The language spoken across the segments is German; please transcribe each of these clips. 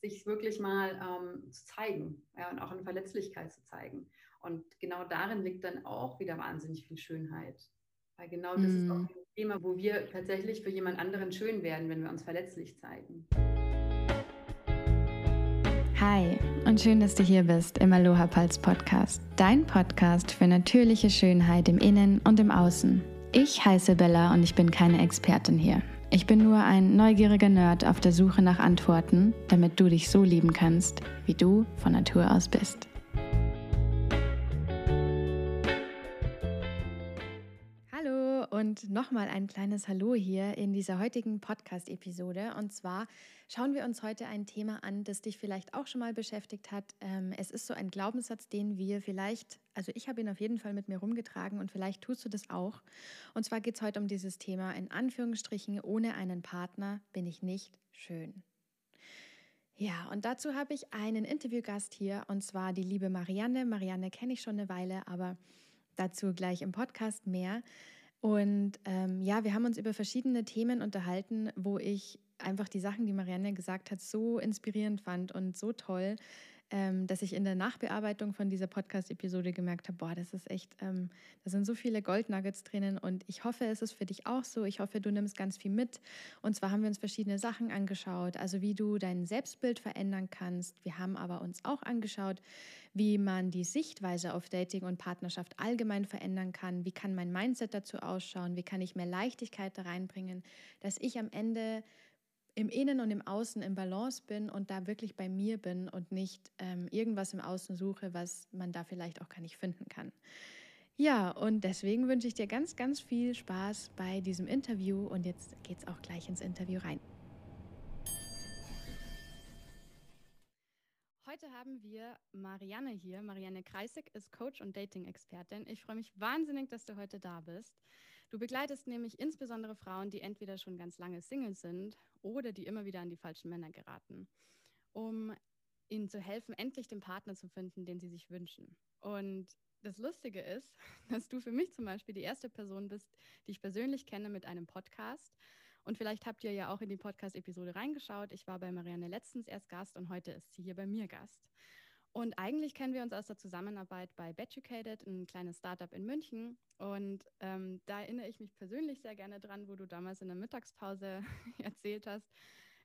sich wirklich mal ähm, zu zeigen ja, und auch eine Verletzlichkeit zu zeigen. Und genau darin liegt dann auch wieder wahnsinnig viel Schönheit. Weil genau das mm. ist auch mhm. ein Thema, wo wir tatsächlich für jemand anderen schön werden, wenn wir uns verletzlich zeigen. Hi und schön, dass du hier bist im Aloha Pulse Podcast, dein Podcast für natürliche Schönheit im Innen und im Außen. Ich heiße Bella und ich bin keine Expertin hier. Ich bin nur ein neugieriger Nerd auf der Suche nach Antworten, damit du dich so lieben kannst, wie du von Natur aus bist. Hallo und nochmal ein kleines Hallo hier in dieser heutigen Podcast-Episode. Und zwar schauen wir uns heute ein Thema an, das dich vielleicht auch schon mal beschäftigt hat. Ähm, es ist so ein Glaubenssatz, den wir vielleicht, also ich habe ihn auf jeden Fall mit mir rumgetragen und vielleicht tust du das auch. Und zwar geht es heute um dieses Thema, in Anführungsstrichen, ohne einen Partner bin ich nicht schön. Ja, und dazu habe ich einen Interviewgast hier, und zwar die liebe Marianne. Marianne kenne ich schon eine Weile, aber dazu gleich im Podcast mehr. Und ähm, ja, wir haben uns über verschiedene Themen unterhalten, wo ich einfach die Sachen, die Marianne gesagt hat, so inspirierend fand und so toll, ähm, dass ich in der Nachbearbeitung von dieser Podcast-Episode gemerkt habe, boah, das ist echt, ähm, da sind so viele Goldnuggets drinnen und ich hoffe, es ist für dich auch so. Ich hoffe, du nimmst ganz viel mit. Und zwar haben wir uns verschiedene Sachen angeschaut, also wie du dein Selbstbild verändern kannst. Wir haben aber uns auch angeschaut, wie man die Sichtweise auf Dating und Partnerschaft allgemein verändern kann. Wie kann mein Mindset dazu ausschauen? Wie kann ich mehr Leichtigkeit da reinbringen, dass ich am Ende im Innen und im Außen im Balance bin und da wirklich bei mir bin und nicht ähm, irgendwas im Außen suche, was man da vielleicht auch gar nicht finden kann. Ja, und deswegen wünsche ich dir ganz, ganz viel Spaß bei diesem Interview und jetzt geht es auch gleich ins Interview rein. Heute haben wir Marianne hier. Marianne Kreisig ist Coach und Dating-Expertin. Ich freue mich wahnsinnig, dass du heute da bist. Du begleitest nämlich insbesondere Frauen, die entweder schon ganz lange Single sind oder die immer wieder an die falschen Männer geraten, um ihnen zu helfen, endlich den Partner zu finden, den sie sich wünschen. Und das Lustige ist, dass du für mich zum Beispiel die erste Person bist, die ich persönlich kenne mit einem Podcast. Und vielleicht habt ihr ja auch in die Podcast-Episode reingeschaut. Ich war bei Marianne letztens erst Gast und heute ist sie hier bei mir Gast. Und eigentlich kennen wir uns aus der Zusammenarbeit bei Beducated, ein kleines Startup in München. Und ähm, da erinnere ich mich persönlich sehr gerne dran, wo du damals in der Mittagspause erzählt hast,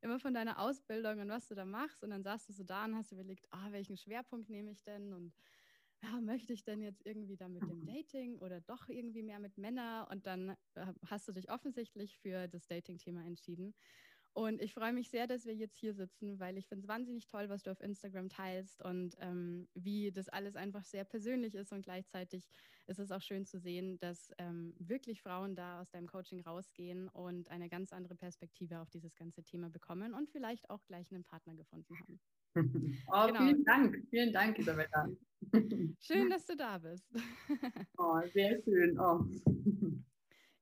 immer von deiner Ausbildung und was du da machst. Und dann saßt du so da und hast überlegt, ah, welchen Schwerpunkt nehme ich denn? Und ja, möchte ich denn jetzt irgendwie da mit dem Dating oder doch irgendwie mehr mit Männern? Und dann äh, hast du dich offensichtlich für das Dating-Thema entschieden. Und ich freue mich sehr, dass wir jetzt hier sitzen, weil ich finde es wahnsinnig toll, was du auf Instagram teilst und ähm, wie das alles einfach sehr persönlich ist. Und gleichzeitig ist es auch schön zu sehen, dass ähm, wirklich Frauen da aus deinem Coaching rausgehen und eine ganz andere Perspektive auf dieses ganze Thema bekommen und vielleicht auch gleich einen Partner gefunden haben. Oh, genau. Vielen Dank, vielen Dank, Isabella. Schön, dass du da bist. Oh, sehr schön. Oh.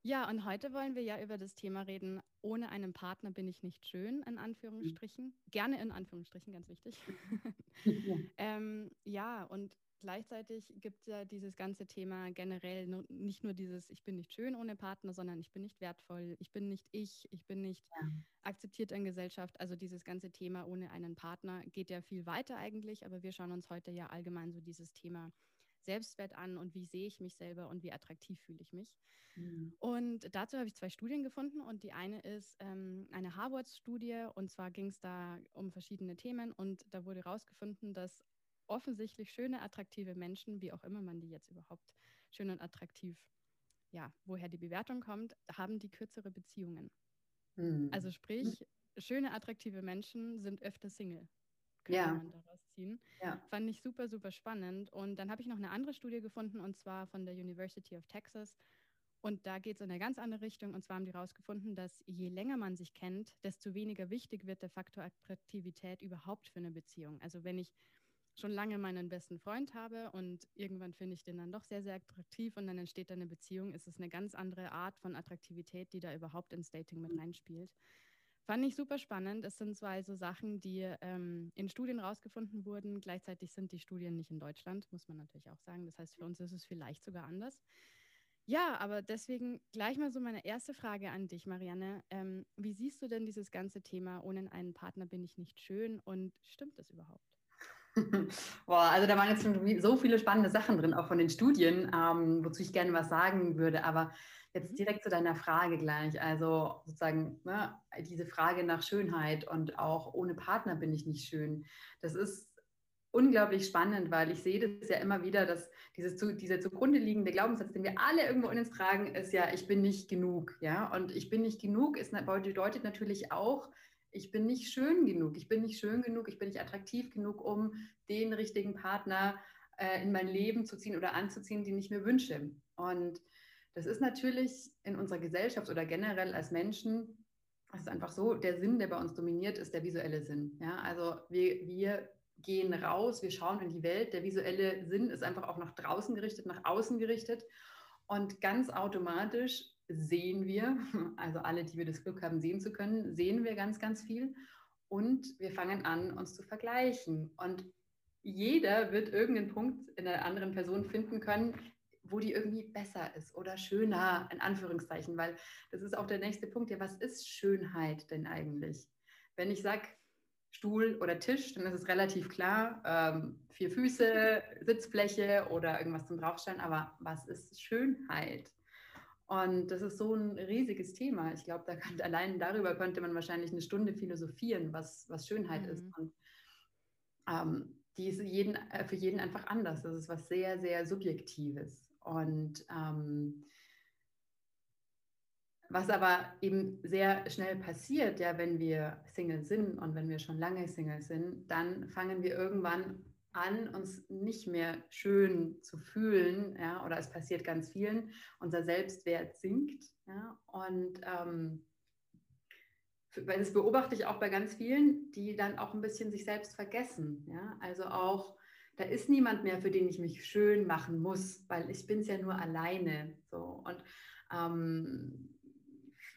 Ja, und heute wollen wir ja über das Thema reden, ohne einen Partner bin ich nicht schön, in Anführungsstrichen. Mhm. Gerne in Anführungsstrichen, ganz wichtig. ja. ähm, ja, und gleichzeitig gibt es ja dieses ganze Thema generell nicht nur dieses, ich bin nicht schön ohne Partner, sondern ich bin nicht wertvoll, ich bin nicht ich, ich bin nicht ja. akzeptiert in Gesellschaft. Also dieses ganze Thema ohne einen Partner geht ja viel weiter eigentlich, aber wir schauen uns heute ja allgemein so dieses Thema Selbstwert an und wie sehe ich mich selber und wie attraktiv fühle ich mich. Mhm. Und dazu habe ich zwei Studien gefunden und die eine ist ähm, eine Harvard-Studie und zwar ging es da um verschiedene Themen und da wurde herausgefunden, dass offensichtlich schöne, attraktive Menschen, wie auch immer man die jetzt überhaupt schön und attraktiv, ja, woher die Bewertung kommt, haben die kürzere Beziehungen. Mhm. Also sprich, schöne, attraktive Menschen sind öfter Single kann ja. man daraus ziehen. Ja. Fand ich super, super spannend. Und dann habe ich noch eine andere Studie gefunden, und zwar von der University of Texas. Und da geht es in eine ganz andere Richtung. Und zwar haben die herausgefunden, dass je länger man sich kennt, desto weniger wichtig wird der Faktor Attraktivität überhaupt für eine Beziehung. Also wenn ich schon lange meinen besten Freund habe und irgendwann finde ich den dann doch sehr, sehr attraktiv und dann entsteht da eine Beziehung, ist es eine ganz andere Art von Attraktivität, die da überhaupt ins Dating mit reinspielt. Fand ich super spannend. Es sind zwei so Sachen, die ähm, in Studien rausgefunden wurden. Gleichzeitig sind die Studien nicht in Deutschland, muss man natürlich auch sagen. Das heißt, für uns ist es vielleicht sogar anders. Ja, aber deswegen gleich mal so meine erste Frage an dich, Marianne. Ähm, wie siehst du denn dieses ganze Thema, ohne einen Partner bin ich nicht schön und stimmt das überhaupt? Boah, also da waren jetzt so viele spannende Sachen drin, auch von den Studien, ähm, wozu ich gerne was sagen würde. Aber jetzt mhm. direkt zu deiner Frage gleich. Also sozusagen ne, diese Frage nach Schönheit und auch ohne Partner bin ich nicht schön. Das ist unglaublich spannend, weil ich sehe das ja immer wieder, dass dieses, dieser zugrunde liegende Glaubenssatz, den wir alle irgendwo in uns tragen, ist ja, ich bin nicht genug. Ja? Und ich bin nicht genug ist, bedeutet natürlich auch, ich bin nicht schön genug, ich bin nicht schön genug, ich bin nicht attraktiv genug, um den richtigen Partner äh, in mein Leben zu ziehen oder anzuziehen, den ich mir wünsche. Und das ist natürlich in unserer Gesellschaft oder generell als Menschen, es ist einfach so, der Sinn, der bei uns dominiert, ist der visuelle Sinn. Ja? Also wir, wir gehen raus, wir schauen in die Welt. Der visuelle Sinn ist einfach auch nach draußen gerichtet, nach außen gerichtet. Und ganz automatisch sehen wir, also alle, die wir das Glück haben, sehen zu können, sehen wir ganz, ganz viel. Und wir fangen an, uns zu vergleichen. Und jeder wird irgendeinen Punkt in einer anderen Person finden können, wo die irgendwie besser ist oder schöner, in Anführungszeichen, weil das ist auch der nächste Punkt. Ja, was ist Schönheit denn eigentlich? Wenn ich sage, Stuhl oder Tisch, dann ist es relativ klar, ähm, vier Füße, Sitzfläche oder irgendwas zum Draufstellen. Aber was ist Schönheit? Und das ist so ein riesiges Thema. Ich glaube, da allein darüber könnte man wahrscheinlich eine Stunde philosophieren, was, was Schönheit mhm. ist. Und ähm, die ist jeden, äh, für jeden einfach anders. Das ist was sehr, sehr Subjektives. Und ähm, was aber eben sehr schnell passiert, ja, wenn wir Single sind und wenn wir schon lange Single sind, dann fangen wir irgendwann an, uns nicht mehr schön zu fühlen, ja, oder es passiert ganz vielen, unser Selbstwert sinkt, ja, und ähm, das beobachte ich auch bei ganz vielen, die dann auch ein bisschen sich selbst vergessen, ja, also auch da ist niemand mehr, für den ich mich schön machen muss, weil ich bin es ja nur alleine, so und ähm,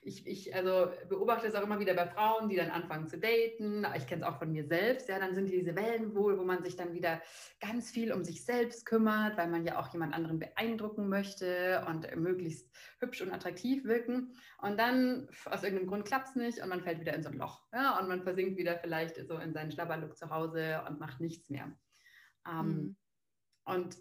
ich, ich also beobachte es auch immer wieder bei Frauen, die dann anfangen zu daten. Ich kenne es auch von mir selbst. Ja, dann sind diese Wellen wohl, wo man sich dann wieder ganz viel um sich selbst kümmert, weil man ja auch jemand anderen beeindrucken möchte und möglichst hübsch und attraktiv wirken. Und dann aus irgendeinem Grund klappt es nicht und man fällt wieder in so ein Loch. Ja, und man versinkt wieder vielleicht so in seinen Schlabberlook zu Hause und macht nichts mehr. Ähm, mhm. Und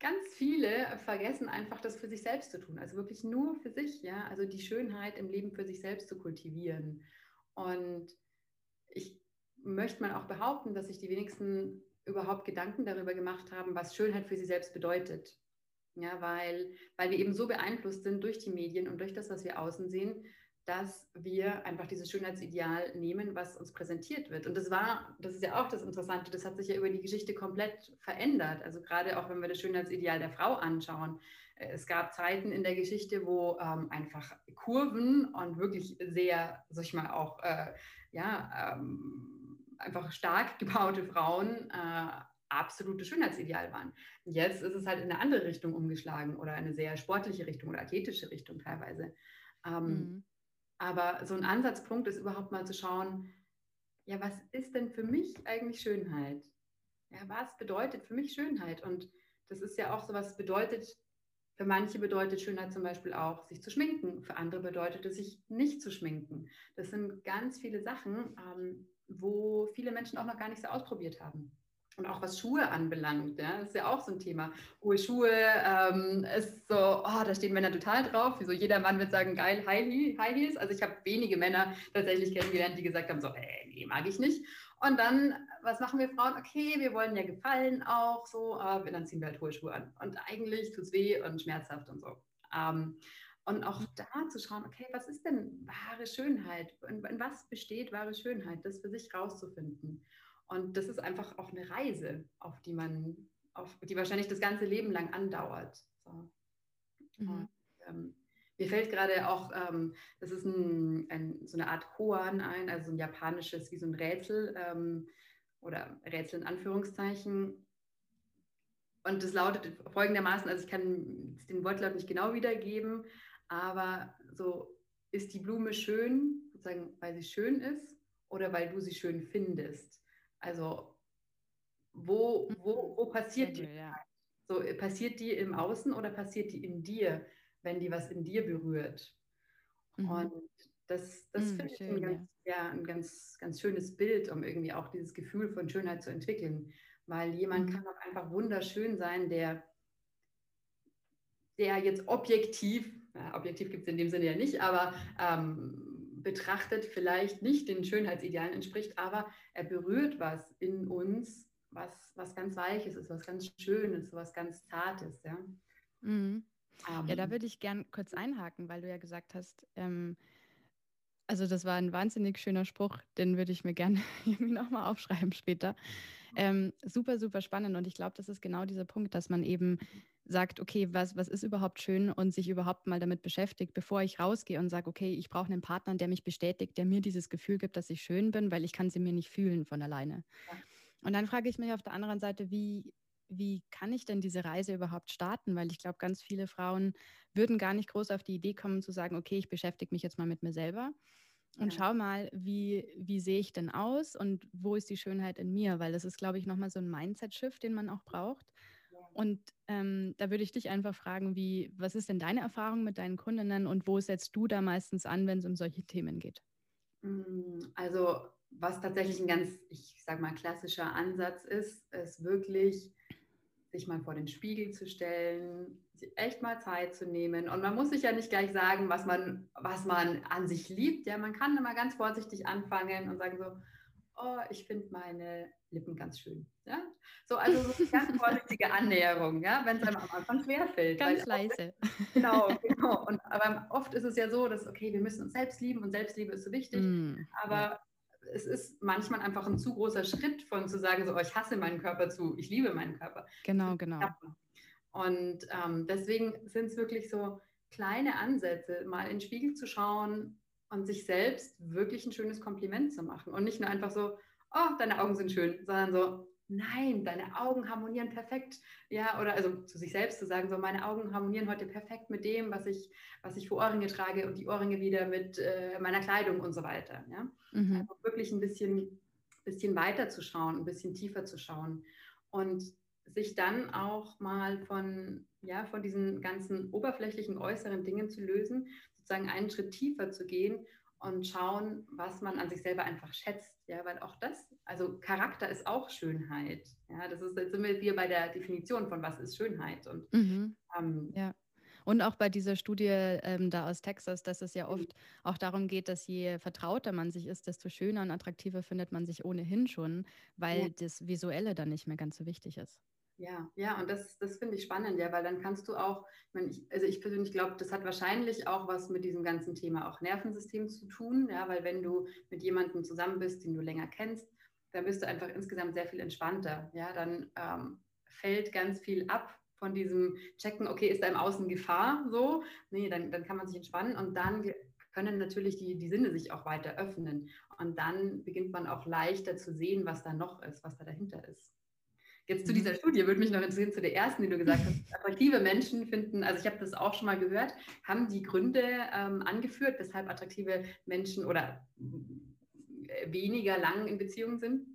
ganz viele vergessen einfach, das für sich selbst zu tun. Also wirklich nur für sich, ja. Also die Schönheit im Leben für sich selbst zu kultivieren. Und ich möchte mal auch behaupten, dass sich die wenigsten überhaupt Gedanken darüber gemacht haben, was Schönheit für sie selbst bedeutet. Ja, weil, weil wir eben so beeinflusst sind durch die Medien und durch das, was wir außen sehen, dass wir einfach dieses Schönheitsideal nehmen, was uns präsentiert wird. Und das war, das ist ja auch das Interessante, das hat sich ja über die Geschichte komplett verändert. Also gerade auch wenn wir das Schönheitsideal der Frau anschauen. Äh, es gab Zeiten in der Geschichte, wo ähm, einfach Kurven und wirklich sehr, sag ich mal, auch äh, ja, ähm, einfach stark gebaute Frauen äh, absolute Schönheitsideal waren. Jetzt ist es halt in eine andere Richtung umgeschlagen oder eine sehr sportliche Richtung oder athletische Richtung teilweise. Ähm, mhm. Aber so ein Ansatzpunkt ist überhaupt mal zu schauen, ja, was ist denn für mich eigentlich Schönheit? Ja, was bedeutet für mich Schönheit? Und das ist ja auch so was bedeutet, für manche bedeutet Schönheit zum Beispiel auch, sich zu schminken. Für andere bedeutet es, sich nicht zu schminken. Das sind ganz viele Sachen, ähm, wo viele Menschen auch noch gar nicht so ausprobiert haben. Und auch was Schuhe anbelangt, ja, das ist ja auch so ein Thema. Hohe Schuhe ähm, ist so, oh, da stehen Männer total drauf. Wieso jeder Mann wird sagen, geil, High, Heels. Also ich habe wenige Männer tatsächlich kennengelernt, die gesagt haben, so, äh, nee, mag ich nicht. Und dann, was machen wir Frauen? Okay, wir wollen ja gefallen auch so, aber dann ziehen wir halt hohe Schuhe an. Und eigentlich tut es weh und schmerzhaft und so. Ähm, und auch da zu schauen, okay, was ist denn wahre Schönheit? In, in was besteht wahre Schönheit? Das für sich rauszufinden. Und das ist einfach auch eine Reise, auf die man, auf die wahrscheinlich das ganze Leben lang andauert. So. Mhm. Und, ähm, mir fällt gerade auch, ähm, das ist ein, ein, so eine Art Koan ein, also ein japanisches, wie so ein Rätsel ähm, oder Rätsel in Anführungszeichen. Und das lautet folgendermaßen, also ich kann den Wortlaut nicht genau wiedergeben, aber so ist die Blume schön, sozusagen, weil sie schön ist oder weil du sie schön findest. Also wo, wo, mhm. wo passiert die? Ja. So, äh, passiert die im Außen oder passiert die in dir, wenn die was in dir berührt? Mhm. Und das, das mhm, finde ich ein, ganz, ja. ein ganz, ganz schönes Bild, um irgendwie auch dieses Gefühl von Schönheit zu entwickeln. Weil jemand mhm. kann auch einfach wunderschön sein, der, der jetzt objektiv, ja, objektiv gibt es in dem Sinne ja nicht, aber ähm, betrachtet vielleicht nicht den Schönheitsidealen entspricht, aber er berührt was in uns, was, was ganz Weiches ist, was ganz Schönes, was ganz Zartes. Ja, mhm. um, ja da ähm. würde ich gern kurz einhaken, weil du ja gesagt hast, ähm, also das war ein wahnsinnig schöner Spruch, den würde ich mir gerne irgendwie nochmal aufschreiben später. Ähm, super, super spannend und ich glaube, das ist genau dieser Punkt, dass man eben sagt, okay, was, was ist überhaupt schön und sich überhaupt mal damit beschäftigt, bevor ich rausgehe und sage, okay, ich brauche einen Partner, der mich bestätigt, der mir dieses Gefühl gibt, dass ich schön bin, weil ich kann sie mir nicht fühlen von alleine. Ja. Und dann frage ich mich auf der anderen Seite, wie, wie kann ich denn diese Reise überhaupt starten? Weil ich glaube, ganz viele Frauen würden gar nicht groß auf die Idee kommen zu sagen, okay, ich beschäftige mich jetzt mal mit mir selber und ja. schau mal, wie, wie sehe ich denn aus und wo ist die Schönheit in mir? Weil das ist, glaube ich, nochmal so ein Mindset-Shift, den man auch braucht. Und ähm, da würde ich dich einfach fragen, wie, was ist denn deine Erfahrung mit deinen Kundinnen und wo setzt du da meistens an, wenn es um solche Themen geht? Mm, also was tatsächlich ein ganz, ich sage mal, klassischer Ansatz ist, ist wirklich sich mal vor den Spiegel zu stellen, echt mal Zeit zu nehmen. Und man muss sich ja nicht gleich sagen, was man, was man an sich liebt. Ja, man kann immer ganz vorsichtig anfangen und sagen so, oh, ich finde meine Lippen ganz schön. Ja? So, also so eine ganz vorsichtige Annäherung, ja, wenn es einem am Anfang schwerfällt. Ganz leise. Oft, genau, genau. Und, aber oft ist es ja so, dass, okay, wir müssen uns selbst lieben und Selbstliebe ist so wichtig. Mm, aber ja es ist manchmal einfach ein zu großer Schritt von zu sagen, so, oh, ich hasse meinen Körper zu, ich liebe meinen Körper. Genau, genau. Und ähm, deswegen sind es wirklich so kleine Ansätze, mal in den Spiegel zu schauen und sich selbst wirklich ein schönes Kompliment zu machen. Und nicht nur einfach so, oh, deine Augen sind schön, sondern so, nein, deine Augen harmonieren perfekt. Ja, oder also zu sich selbst zu sagen, so meine Augen harmonieren heute perfekt mit dem, was ich, was ich für Ohrringe trage und die Ohrringe wieder mit äh, meiner Kleidung und so weiter. Ja? Mhm. Also wirklich ein bisschen, bisschen weiter zu schauen, ein bisschen tiefer zu schauen und sich dann auch mal von, ja, von diesen ganzen oberflächlichen äußeren Dingen zu lösen, sozusagen einen Schritt tiefer zu gehen und schauen, was man an sich selber einfach schätzt. Ja, weil auch das, also Charakter ist auch Schönheit. Ja, das ist, jetzt sind wir bei der Definition von was ist Schönheit. Und mhm. ähm, ja. Und auch bei dieser Studie ähm, da aus Texas, dass es ja oft auch darum geht, dass je vertrauter man sich ist, desto schöner und attraktiver findet man sich ohnehin schon, weil ja. das Visuelle dann nicht mehr ganz so wichtig ist. Ja, ja, und das, das finde ich spannend, ja, weil dann kannst du auch, ich meine, ich, also ich persönlich glaube, das hat wahrscheinlich auch was mit diesem ganzen Thema auch Nervensystem zu tun, ja, weil wenn du mit jemandem zusammen bist, den du länger kennst, dann bist du einfach insgesamt sehr viel entspannter, ja, dann ähm, fällt ganz viel ab von diesem Checken, okay, ist da im Außen Gefahr, so, nee, dann, dann kann man sich entspannen und dann können natürlich die, die Sinne sich auch weiter öffnen und dann beginnt man auch leichter zu sehen, was da noch ist, was da dahinter ist. Jetzt zu dieser mhm. Studie würde mich noch interessieren, zu der ersten, die du gesagt hast. Attraktive Menschen finden, also ich habe das auch schon mal gehört, haben die Gründe ähm, angeführt, weshalb attraktive Menschen oder weniger lang in Beziehungen sind?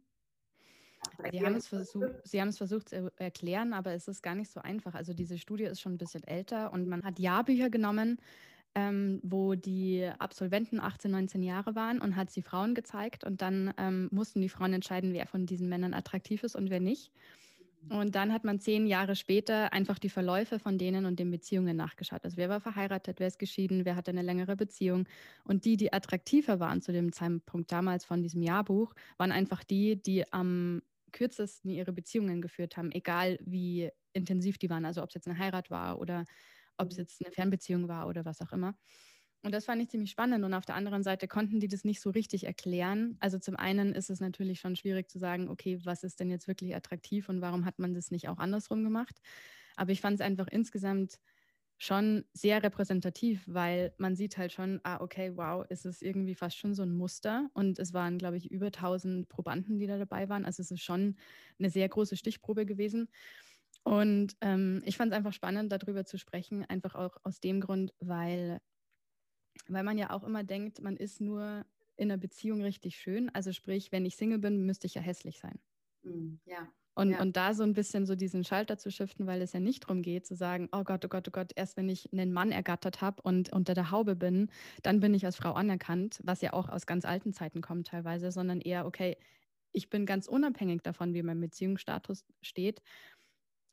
Sie haben, es versucht, Sie haben es versucht zu erklären, aber es ist gar nicht so einfach. Also diese Studie ist schon ein bisschen älter und man hat Jahrbücher genommen, ähm, wo die Absolventen 18, 19 Jahre waren und hat sie Frauen gezeigt und dann ähm, mussten die Frauen entscheiden, wer von diesen Männern attraktiv ist und wer nicht. Und dann hat man zehn Jahre später einfach die Verläufe von denen und den Beziehungen nachgeschaut. Also wer war verheiratet, wer ist geschieden, wer hatte eine längere Beziehung. Und die, die attraktiver waren zu dem Zeitpunkt damals von diesem Jahrbuch, waren einfach die, die am kürzesten ihre Beziehungen geführt haben, egal wie intensiv die waren. Also ob es jetzt eine Heirat war oder ob es jetzt eine Fernbeziehung war oder was auch immer. Und das fand ich ziemlich spannend. Und auf der anderen Seite konnten die das nicht so richtig erklären. Also zum einen ist es natürlich schon schwierig zu sagen, okay, was ist denn jetzt wirklich attraktiv und warum hat man das nicht auch andersrum gemacht? Aber ich fand es einfach insgesamt schon sehr repräsentativ, weil man sieht halt schon, ah, okay, wow, ist es irgendwie fast schon so ein Muster. Und es waren, glaube ich, über 1000 Probanden, die da dabei waren. Also es ist schon eine sehr große Stichprobe gewesen. Und ähm, ich fand es einfach spannend, darüber zu sprechen, einfach auch aus dem Grund, weil weil man ja auch immer denkt, man ist nur in einer Beziehung richtig schön. Also sprich, wenn ich Single bin, müsste ich ja hässlich sein. Hm, ja. Und, ja. und da so ein bisschen so diesen Schalter zu shiften, weil es ja nicht darum geht, zu sagen, oh Gott, oh Gott, oh Gott, erst wenn ich einen Mann ergattert habe und unter der Haube bin, dann bin ich als Frau anerkannt, was ja auch aus ganz alten Zeiten kommt teilweise, sondern eher, okay, ich bin ganz unabhängig davon, wie mein Beziehungsstatus steht,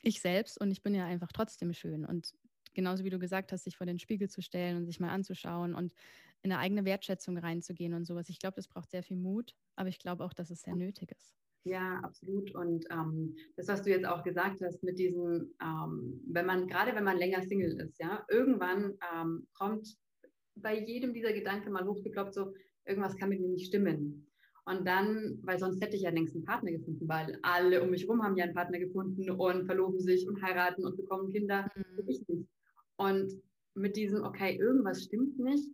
ich selbst und ich bin ja einfach trotzdem schön. Und genauso wie du gesagt hast, sich vor den Spiegel zu stellen und sich mal anzuschauen und in eine eigene Wertschätzung reinzugehen und sowas. Ich glaube, das braucht sehr viel Mut, aber ich glaube auch, dass es sehr nötig ist. Ja, absolut. Und ähm, das, was du jetzt auch gesagt hast, mit diesem, ähm, wenn man, gerade wenn man länger Single ist, ja, irgendwann ähm, kommt bei jedem dieser Gedanken mal hochgekloppt, so, irgendwas kann mit mir nicht stimmen. Und dann, weil sonst hätte ich ja längst einen Partner gefunden, weil alle um mich herum haben ja einen Partner gefunden und verloben sich und heiraten und bekommen Kinder. Mhm. Ich nicht. Und mit diesem, okay, irgendwas stimmt nicht,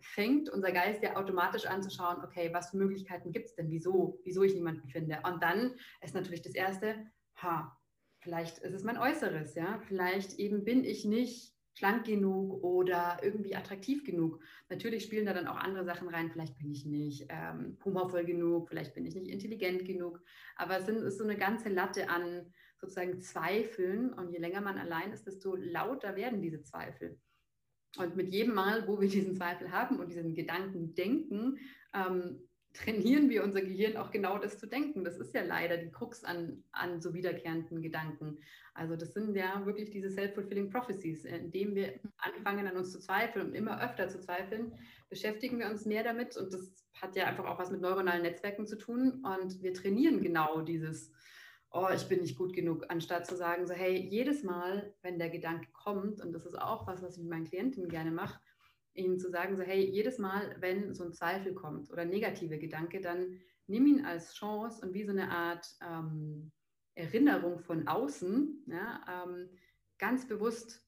fängt unser Geist ja automatisch an zu schauen, okay, was für Möglichkeiten gibt es denn, wieso, wieso ich niemanden finde. Und dann ist natürlich das Erste, ha, vielleicht ist es mein Äußeres, ja, vielleicht eben bin ich nicht schlank genug oder irgendwie attraktiv genug. Natürlich spielen da dann auch andere Sachen rein, vielleicht bin ich nicht ähm, humorvoll genug, vielleicht bin ich nicht intelligent genug, aber es sind, ist so eine ganze Latte an sozusagen Zweifeln und je länger man allein ist, desto lauter werden diese Zweifel. Und mit jedem Mal, wo wir diesen Zweifel haben und diesen Gedanken denken, ähm, trainieren wir unser Gehirn auch genau das zu denken. Das ist ja leider die Krux an, an so wiederkehrenden Gedanken. Also das sind ja wirklich diese self-fulfilling prophecies. Indem wir anfangen an uns zu zweifeln und immer öfter zu zweifeln, beschäftigen wir uns mehr damit und das hat ja einfach auch was mit neuronalen Netzwerken zu tun und wir trainieren genau dieses oh, ich bin nicht gut genug, anstatt zu sagen, so, hey, jedes Mal, wenn der Gedanke kommt, und das ist auch was, was ich mit meinen Klientinnen gerne mache, ihnen zu sagen, so, hey, jedes Mal, wenn so ein Zweifel kommt oder negative Gedanke, dann nimm ihn als Chance und wie so eine Art ähm, Erinnerung von außen, ja, ähm, ganz bewusst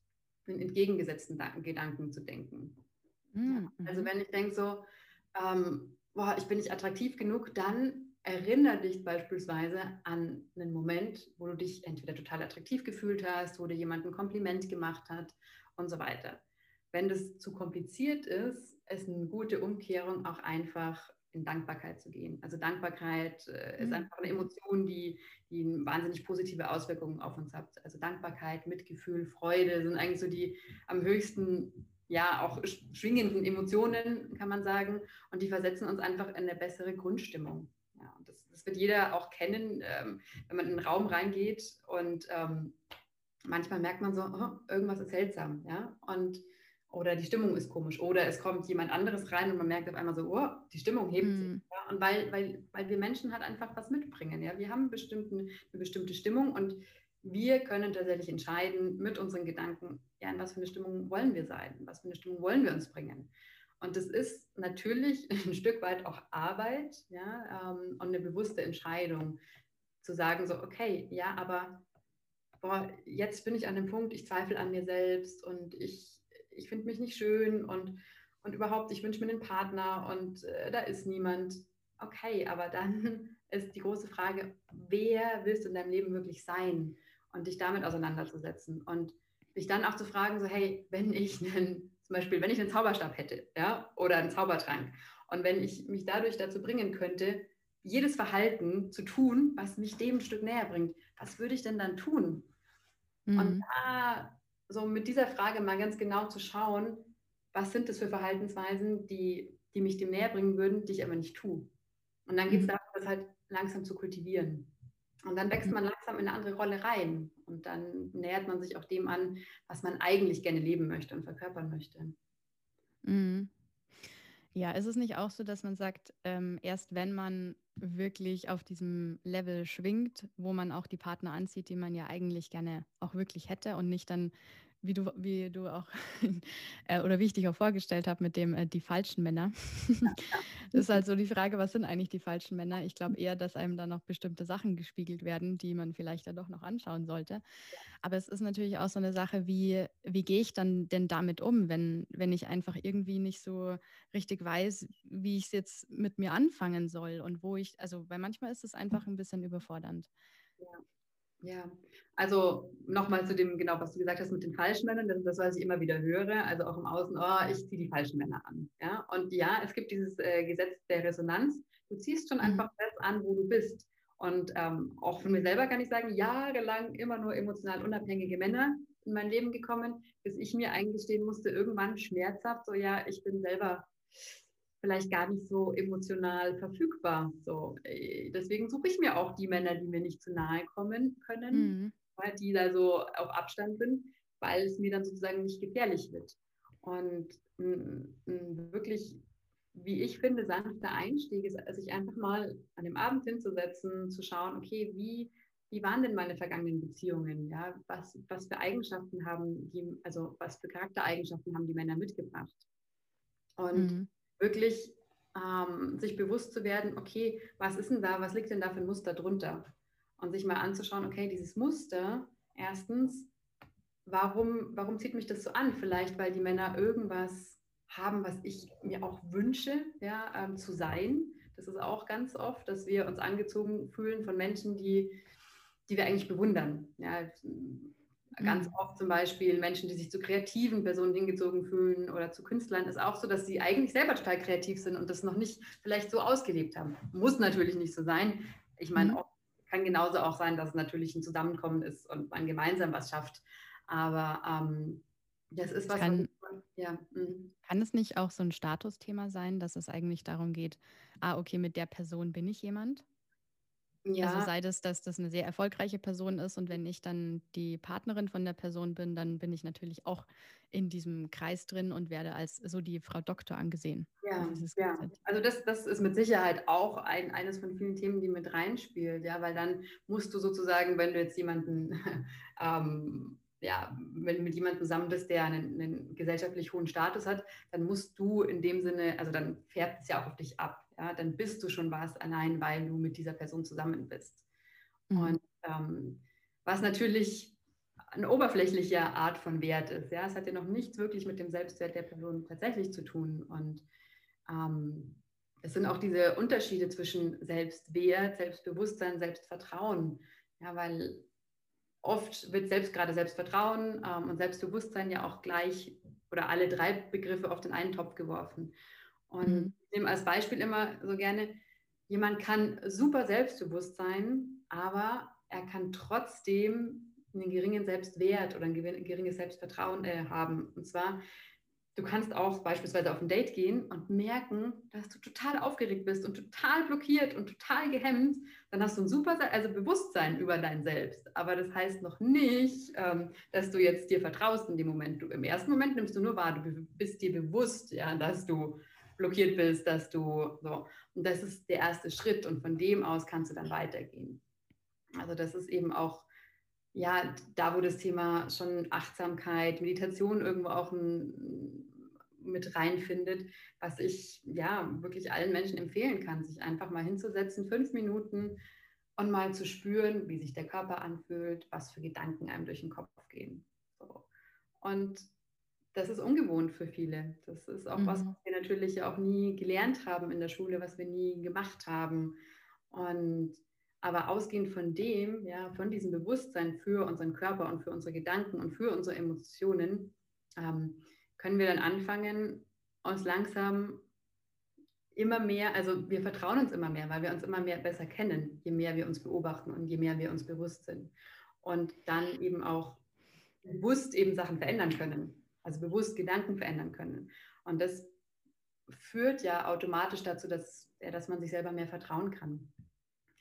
den entgegengesetzten Gedanken zu denken. Mhm. Ja, also wenn ich denke so, ähm, boah, ich bin nicht attraktiv genug, dann erinnere dich beispielsweise an einen Moment, wo du dich entweder total attraktiv gefühlt hast, wo dir jemand ein Kompliment gemacht hat und so weiter. Wenn das zu kompliziert ist, ist eine gute Umkehrung auch einfach in Dankbarkeit zu gehen. Also Dankbarkeit äh, ist mhm. einfach eine Emotion, die, die wahnsinnig positive Auswirkungen auf uns hat. Also Dankbarkeit, Mitgefühl, Freude sind eigentlich so die am höchsten, ja, auch schwingenden Emotionen, kann man sagen. Und die versetzen uns einfach in eine bessere Grundstimmung. Ja, und das, das wird jeder auch kennen, ähm, wenn man in einen Raum reingeht und ähm, manchmal merkt man so, oh, irgendwas ist seltsam, ja, und oder die Stimmung ist komisch oder es kommt jemand anderes rein und man merkt auf einmal so, oh, die Stimmung hebt mm. sich. Mhm. Ja? Und weil, weil, weil wir Menschen halt einfach was mitbringen, ja, wir haben bestimmten, eine bestimmte Stimmung und wir können tatsächlich entscheiden mit unseren Gedanken, ja, in was für eine Stimmung wollen wir sein, was für eine Stimmung wollen wir uns bringen. Und das ist natürlich ein Stück weit auch Arbeit ja, ähm, und eine bewusste Entscheidung, zu sagen, so, okay, ja, aber boah, jetzt bin ich an dem Punkt, ich zweifle an mir selbst und ich, ich finde mich nicht schön und, und überhaupt, ich wünsche mir einen Partner und äh, da ist niemand. Okay, aber dann ist die große Frage, wer willst du in deinem Leben wirklich sein und dich damit auseinanderzusetzen und dich dann auch zu fragen, so, hey, wenn ich einen zum Beispiel, wenn ich einen Zauberstab hätte, ja, oder einen Zaubertrank, und wenn ich mich dadurch dazu bringen könnte, jedes Verhalten zu tun, was mich dem ein Stück näher bringt, was würde ich denn dann tun? Mhm. Und da so mit dieser Frage mal ganz genau zu schauen, was sind das für Verhaltensweisen, die, die mich dem näher bringen würden, die ich aber nicht tue. Und dann geht es mhm. darum, das halt langsam zu kultivieren. Und dann wächst mhm. man langsam in eine andere Rolle rein. Und dann nähert man sich auch dem an, was man eigentlich gerne leben möchte und verkörpern möchte. Mhm. Ja, ist es nicht auch so, dass man sagt, ähm, erst wenn man wirklich auf diesem Level schwingt, wo man auch die Partner anzieht, die man ja eigentlich gerne auch wirklich hätte und nicht dann wie du, wie du auch äh, oder wie ich dich auch vorgestellt habe mit dem äh, die falschen Männer. das ist halt so die Frage, was sind eigentlich die falschen Männer? Ich glaube eher, dass einem da noch bestimmte Sachen gespiegelt werden, die man vielleicht dann doch noch anschauen sollte. Aber es ist natürlich auch so eine Sache, wie, wie gehe ich dann denn damit um, wenn, wenn ich einfach irgendwie nicht so richtig weiß, wie ich es jetzt mit mir anfangen soll und wo ich, also weil manchmal ist es einfach ein bisschen überfordernd. Ja. Ja, also nochmal zu dem, genau, was du gesagt hast mit den falschen Männern, das ist das, was ich immer wieder höre, also auch im Außen, oh, ich ziehe die falschen Männer an. Ja? Und ja, es gibt dieses äh, Gesetz der Resonanz. Du ziehst schon mhm. einfach das an, wo du bist. Und ähm, auch von mir selber kann ich sagen, jahrelang immer nur emotional unabhängige Männer in mein Leben gekommen, bis ich mir eingestehen musste, irgendwann schmerzhaft, so ja, ich bin selber vielleicht gar nicht so emotional verfügbar. So, äh, deswegen suche ich mir auch die Männer, die mir nicht zu nahe kommen können, mhm. weil die da so auf Abstand sind, weil es mir dann sozusagen nicht gefährlich wird. Und ein, ein wirklich, wie ich finde, sanfter Einstieg ist, sich einfach mal an dem Abend hinzusetzen, zu schauen, okay, wie, wie waren denn meine vergangenen Beziehungen? Ja, was, was für Eigenschaften haben die, also was für Charaktereigenschaften haben die Männer mitgebracht? Und mhm wirklich ähm, sich bewusst zu werden, okay, was ist denn da, was liegt denn da für ein Muster drunter? Und sich mal anzuschauen, okay, dieses Muster, erstens, warum, warum zieht mich das so an? Vielleicht, weil die Männer irgendwas haben, was ich mir auch wünsche, ja, ähm, zu sein. Das ist auch ganz oft, dass wir uns angezogen fühlen von Menschen, die, die wir eigentlich bewundern. Ja, Ganz mhm. oft zum Beispiel Menschen, die sich zu kreativen Personen hingezogen fühlen oder zu Künstlern, ist auch so, dass sie eigentlich selber total kreativ sind und das noch nicht vielleicht so ausgelebt haben. Muss natürlich nicht so sein. Ich meine, mhm. kann genauso auch sein, dass es natürlich ein Zusammenkommen ist und man gemeinsam was schafft. Aber ähm, das ist was. Kann, was, ja, mhm. kann es nicht auch so ein Statusthema sein, dass es eigentlich darum geht, ah, okay, mit der Person bin ich jemand? Also ja. Also sei das, dass das eine sehr erfolgreiche Person ist und wenn ich dann die Partnerin von der Person bin, dann bin ich natürlich auch in diesem Kreis drin und werde als so die Frau Doktor angesehen. Ja, also, ja. also das, das ist mit Sicherheit auch ein, eines von vielen Themen, die mit reinspielt, ja, weil dann musst du sozusagen, wenn du jetzt jemanden ähm, ja, wenn du mit jemandem zusammen bist, der einen, einen, gesellschaftlich hohen Status hat, dann musst du in dem Sinne, also dann fährt es ja auch auf dich ab ja, dann bist du schon was allein, weil du mit dieser Person zusammen bist. Mhm. Und ähm, was natürlich eine oberflächliche Art von Wert ist. Ja, es hat ja noch nichts wirklich mit dem Selbstwert der Person tatsächlich zu tun. Und ähm, es sind auch diese Unterschiede zwischen Selbstwert, Selbstbewusstsein, Selbstvertrauen. Ja, weil oft wird selbst gerade Selbstvertrauen ähm, und Selbstbewusstsein ja auch gleich oder alle drei Begriffe auf den einen Topf geworfen. Und mhm. ich nehme als Beispiel immer so gerne, jemand kann super selbstbewusst sein, aber er kann trotzdem einen geringen Selbstwert oder ein geringes Selbstvertrauen äh, haben. Und zwar, du kannst auch beispielsweise auf ein Date gehen und merken, dass du total aufgeregt bist und total blockiert und total gehemmt. Dann hast du ein super also Bewusstsein über dein Selbst. Aber das heißt noch nicht, ähm, dass du jetzt dir vertraust in dem Moment. Du, Im ersten Moment nimmst du nur wahr, du bist dir bewusst, ja, dass du blockiert bist, dass du so. Und das ist der erste Schritt und von dem aus kannst du dann weitergehen. Also das ist eben auch, ja, da wo das Thema schon Achtsamkeit, Meditation irgendwo auch ein, mit reinfindet, was ich ja wirklich allen Menschen empfehlen kann, sich einfach mal hinzusetzen, fünf Minuten und mal zu spüren, wie sich der Körper anfühlt, was für Gedanken einem durch den Kopf gehen. So. Und das ist ungewohnt für viele. Das ist auch mhm. was, was wir natürlich auch nie gelernt haben in der Schule, was wir nie gemacht haben. Und aber ausgehend von dem, ja, von diesem Bewusstsein für unseren Körper und für unsere Gedanken und für unsere Emotionen, ähm, können wir dann anfangen, uns langsam immer mehr, also wir vertrauen uns immer mehr, weil wir uns immer mehr besser kennen, je mehr wir uns beobachten und je mehr wir uns bewusst sind. Und dann eben auch bewusst eben Sachen verändern können also bewusst Gedanken verändern können. Und das führt ja automatisch dazu, dass, dass man sich selber mehr vertrauen kann.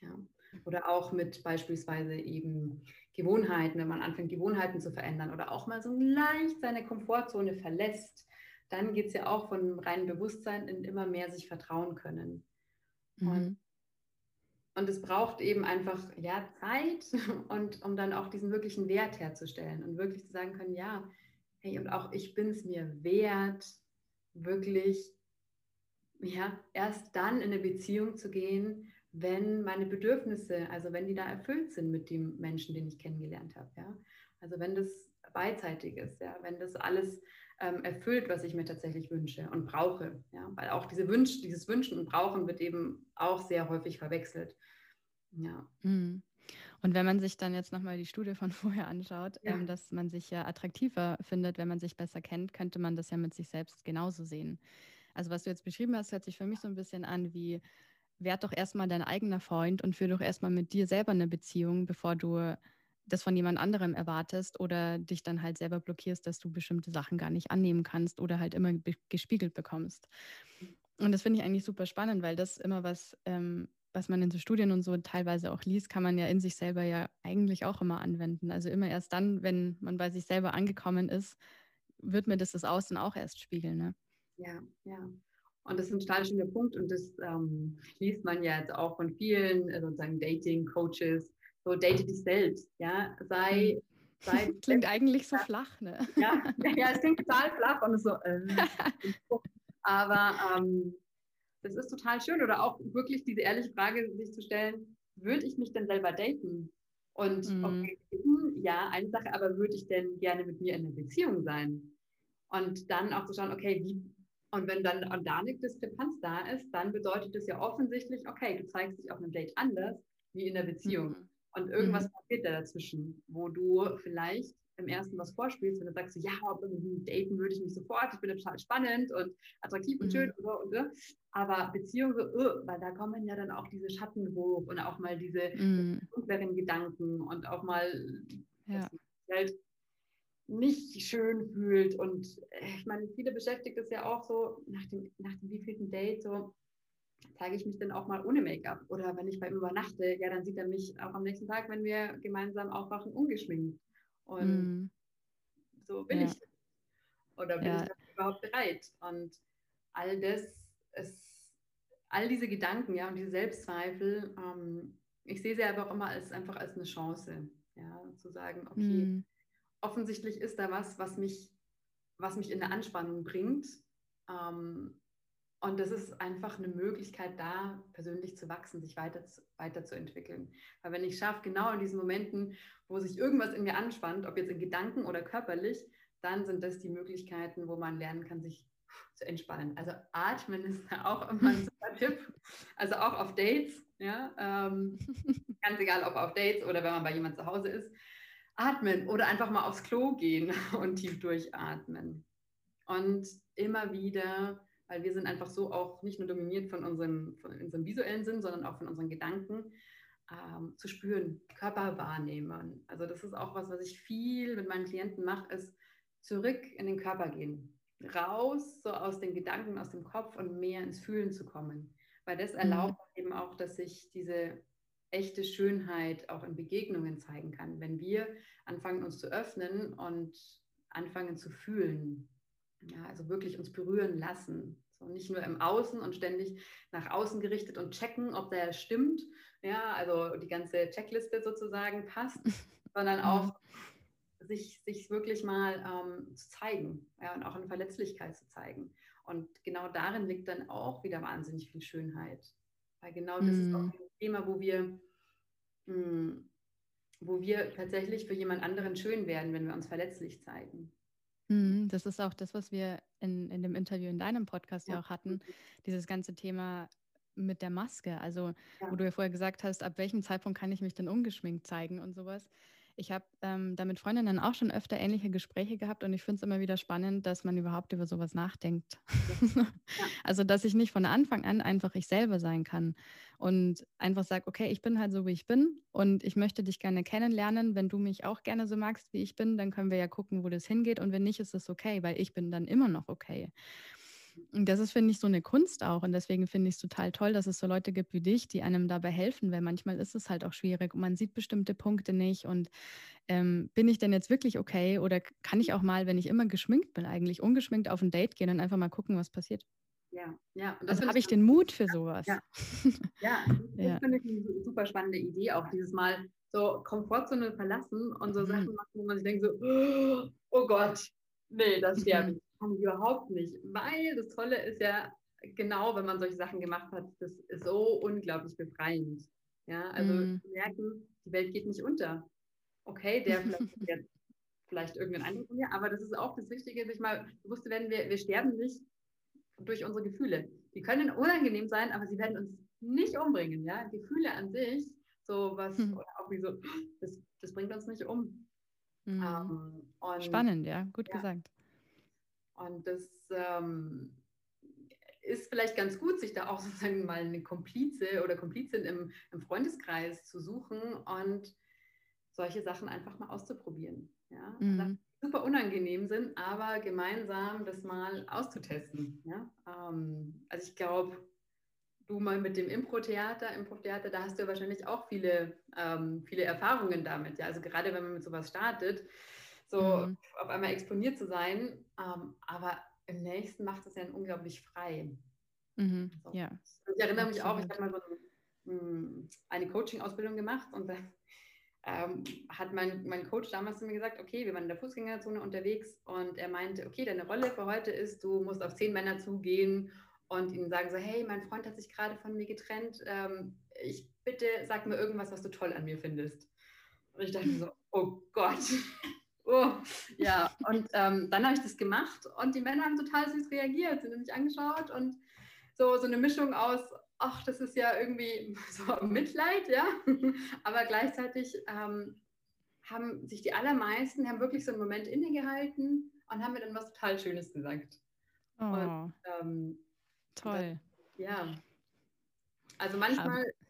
Ja. Oder auch mit beispielsweise eben Gewohnheiten, wenn man anfängt, Gewohnheiten zu verändern oder auch mal so leicht seine Komfortzone verlässt, dann geht es ja auch von reinem Bewusstsein in immer mehr sich vertrauen können. Mhm. Und, und es braucht eben einfach ja, Zeit und um dann auch diesen wirklichen Wert herzustellen und wirklich zu sagen können, ja, hey, und auch ich bin es mir wert, wirklich ja, erst dann in eine Beziehung zu gehen, wenn meine Bedürfnisse, also wenn die da erfüllt sind mit dem Menschen, den ich kennengelernt habe. Ja? Also wenn das beidseitig ist, ja? wenn das alles ähm, erfüllt, was ich mir tatsächlich wünsche und brauche. Ja? Weil auch diese Wünsch, dieses Wünschen und Brauchen wird eben auch sehr häufig verwechselt. Ja. Mhm. Und wenn man sich dann jetzt nochmal die Studie von vorher anschaut, ja. ähm, dass man sich ja attraktiver findet, wenn man sich besser kennt, könnte man das ja mit sich selbst genauso sehen. Also was du jetzt beschrieben hast, hört sich für mich so ein bisschen an wie, werd doch erstmal dein eigener Freund und führ doch erstmal mit dir selber eine Beziehung, bevor du das von jemand anderem erwartest oder dich dann halt selber blockierst, dass du bestimmte Sachen gar nicht annehmen kannst oder halt immer gespiegelt bekommst. Und das finde ich eigentlich super spannend, weil das immer was, ähm, was man in so Studien und so teilweise auch liest, kann man ja in sich selber ja eigentlich auch immer anwenden. Also immer erst dann, wenn man bei sich selber angekommen ist, wird mir das das Außen auch erst spiegeln. Ne? Ja, ja. Und das ist ein total schöner Punkt und das ähm, liest man ja jetzt auch von vielen äh, sozusagen Dating-Coaches. So date dich selbst, ja, sei. Hm. sei klingt eigentlich so flach, ne? Ja, ja, es klingt total flach und so. Äh, aber ähm, das ist total schön oder auch wirklich diese ehrliche Frage sich zu stellen: Würde ich mich denn selber daten? Und mhm. okay, ja, eine Sache, aber würde ich denn gerne mit mir in einer Beziehung sein? Und dann auch zu schauen, okay, wie, und wenn dann und da eine Diskrepanz da ist, dann bedeutet es ja offensichtlich, okay, du zeigst dich auf einem Date anders wie in der Beziehung. Mhm. Und irgendwas mhm. passiert da dazwischen, wo du vielleicht im ersten was vorspielst, wenn du sagst, ja, mit daten würde ich mich sofort, ich bin total spannend und attraktiv und schön mhm. und, und, und, aber Beziehung so, uh, weil da kommen ja dann auch diese Schatten hoch und auch mal diese mhm. dunkleren Gedanken und auch mal ja. halt nicht schön fühlt und äh, ich meine, viele beschäftigt es ja auch so nach dem, nach dem wievielten Date so, zeige ich mich dann auch mal ohne Make-up oder wenn ich bei ihm übernachte, ja, dann sieht er mich auch am nächsten Tag, wenn wir gemeinsam aufwachen, ungeschminkt. Und mm. so bin ja. ich. Oder bin ja. ich dafür überhaupt bereit? Und all das ist, all diese Gedanken, ja, und diese Selbstzweifel, ähm, ich sehe sie aber auch immer als einfach als eine Chance, ja, zu sagen, okay, mm. offensichtlich ist da was, was mich, was mich in eine Anspannung bringt. Ähm, und das ist einfach eine Möglichkeit, da persönlich zu wachsen, sich weiter, weiterzuentwickeln. Weil wenn ich schaffe, genau in diesen Momenten, wo sich irgendwas in mir anspannt, ob jetzt in Gedanken oder körperlich, dann sind das die Möglichkeiten, wo man lernen kann, sich zu entspannen. Also atmen ist auch immer ein super Tipp. Also auch auf Dates, ja, ähm, ganz egal, ob auf Dates oder wenn man bei jemand zu Hause ist, atmen oder einfach mal aufs Klo gehen und tief durchatmen. Und immer wieder weil wir sind einfach so auch nicht nur dominiert von, unseren, von unserem visuellen Sinn, sondern auch von unseren Gedanken, ähm, zu spüren, Körper wahrnehmen. Also das ist auch was, was ich viel mit meinen Klienten mache, ist zurück in den Körper gehen, raus so aus den Gedanken, aus dem Kopf und mehr ins Fühlen zu kommen. Weil das erlaubt mhm. eben auch, dass sich diese echte Schönheit auch in Begegnungen zeigen kann. Wenn wir anfangen, uns zu öffnen und anfangen zu fühlen, ja, also wirklich uns berühren lassen. So nicht nur im Außen und ständig nach außen gerichtet und checken, ob der stimmt, ja, also die ganze Checkliste sozusagen passt, sondern mhm. auch sich, sich wirklich mal ähm, zu zeigen ja, und auch eine Verletzlichkeit zu zeigen. Und genau darin liegt dann auch wieder wahnsinnig viel Schönheit. Weil genau das mm. ist auch mhm. ein Thema, wo wir, mh, hm, wo wir tatsächlich für jemand anderen schön werden, wenn wir uns verletzlich zeigen. Mhm, das ist auch das, was wir in, in dem Interview in deinem Podcast ja, auch hatten, dieses ganze Thema mit der Maske. Also, ja. wo du ja vorher gesagt hast, ab welchem Zeitpunkt kann ich mich denn ungeschminkt zeigen und sowas. Ich habe ähm, da mit Freundinnen auch schon öfter ähnliche Gespräche gehabt und ich finde es immer wieder spannend, dass man überhaupt über sowas nachdenkt. Ja. also, dass ich nicht von Anfang an einfach ich selber sein kann und einfach sage, okay, ich bin halt so, wie ich bin und ich möchte dich gerne kennenlernen. Wenn du mich auch gerne so magst, wie ich bin, dann können wir ja gucken, wo das hingeht und wenn nicht, ist es okay, weil ich bin dann immer noch okay. Und das ist, finde ich, so eine Kunst auch. Und deswegen finde ich es total toll, dass es so Leute gibt wie dich, die einem dabei helfen, weil manchmal ist es halt auch schwierig und man sieht bestimmte Punkte nicht. Und ähm, bin ich denn jetzt wirklich okay? Oder kann ich auch mal, wenn ich immer geschminkt bin, eigentlich ungeschminkt auf ein Date gehen und einfach mal gucken, was passiert? Ja, ja. Und also habe ich den Mut für sowas. Ja, ja. das ja. finde ich eine super spannende Idee, auch dieses Mal so Komfortzone verlassen und so mhm. Sachen machen, wo man sich denkt so, oh Gott, nee, das sterbe ich kann ich überhaupt nicht, weil das Tolle ist ja, genau, wenn man solche Sachen gemacht hat, das ist so unglaublich befreiend. Ja, also mm. merken, die Welt geht nicht unter. Okay, der vielleicht, der, vielleicht irgendein anderer von mir, aber das ist auch das Wichtige, sich mal bewusst zu werden, wir, wir sterben nicht durch unsere Gefühle. Die können unangenehm sein, aber sie werden uns nicht umbringen. Ja? Gefühle an sich, so was, hm. oder auch wie so, das, das bringt uns nicht um. Mhm. Um, und, Spannend, ja, gut ja. gesagt. Und das, ähm, ist vielleicht ganz gut, sich da auch sozusagen mal eine Komplize oder Komplizin im, im Freundeskreis zu suchen und solche Sachen einfach mal auszuprobieren. Ja? Mhm. Super unangenehm sind, aber gemeinsam das mal auszutesten. Ja? Ähm, also ich glaube, du mal mit dem Impro-Theater, Impro-Theater, da hast du ja wahrscheinlich auch viele, ähm, viele Erfahrungen damit. Ja? Also gerade wenn man mit sowas startet, so mhm. auf einmal exponiert zu sein, ähm, aber im nächsten macht es ja unglaublich frei. Mhm. So. Ja. Ich erinnere mich auch, ich habe mal so eine, hm, eine Coaching-Ausbildung gemacht und da ähm, hat mein, mein Coach damals zu mir gesagt, okay, wir waren in der Fußgängerzone unterwegs und er meinte, okay, deine Rolle für heute ist, du musst auf zehn Männer zugehen und ihnen sagen so, hey, mein Freund hat sich gerade von mir getrennt, ähm, ich bitte sag mir irgendwas, was du toll an mir findest. Und ich dachte so, oh Gott. Oh, ja, und ähm, dann habe ich das gemacht und die Männer haben total süß reagiert, sind mich angeschaut und so, so eine Mischung aus, ach, das ist ja irgendwie so Mitleid, ja, aber gleichzeitig ähm, haben sich die allermeisten, haben wirklich so einen Moment innegehalten und haben mir dann was total Schönes gesagt. Oh, und, ähm, toll. Das, ja, also manchmal aber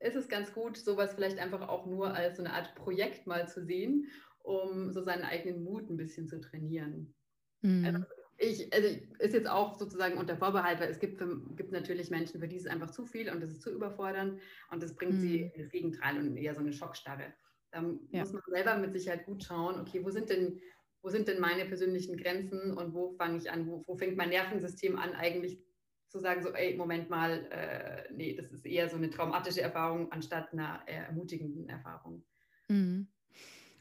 ist es ganz gut, sowas vielleicht einfach auch nur als so eine Art Projekt mal zu sehen, um so seinen eigenen Mut ein bisschen zu trainieren. Mhm. Also ich, also ist jetzt auch sozusagen unter Vorbehalt, weil es gibt, für, gibt natürlich Menschen, für die ist es einfach zu viel und das ist zu überfordernd und das bringt mhm. sie ins Gegenteil und eher so eine Schockstarre. Da ja. muss man selber mit Sicherheit gut schauen, okay, wo sind denn, wo sind denn meine persönlichen Grenzen und wo fange ich an, wo, wo fängt mein Nervensystem an, eigentlich zu sagen, so, ey, Moment mal, äh, nee, das ist eher so eine traumatische Erfahrung anstatt einer ermutigenden Erfahrung. Mhm.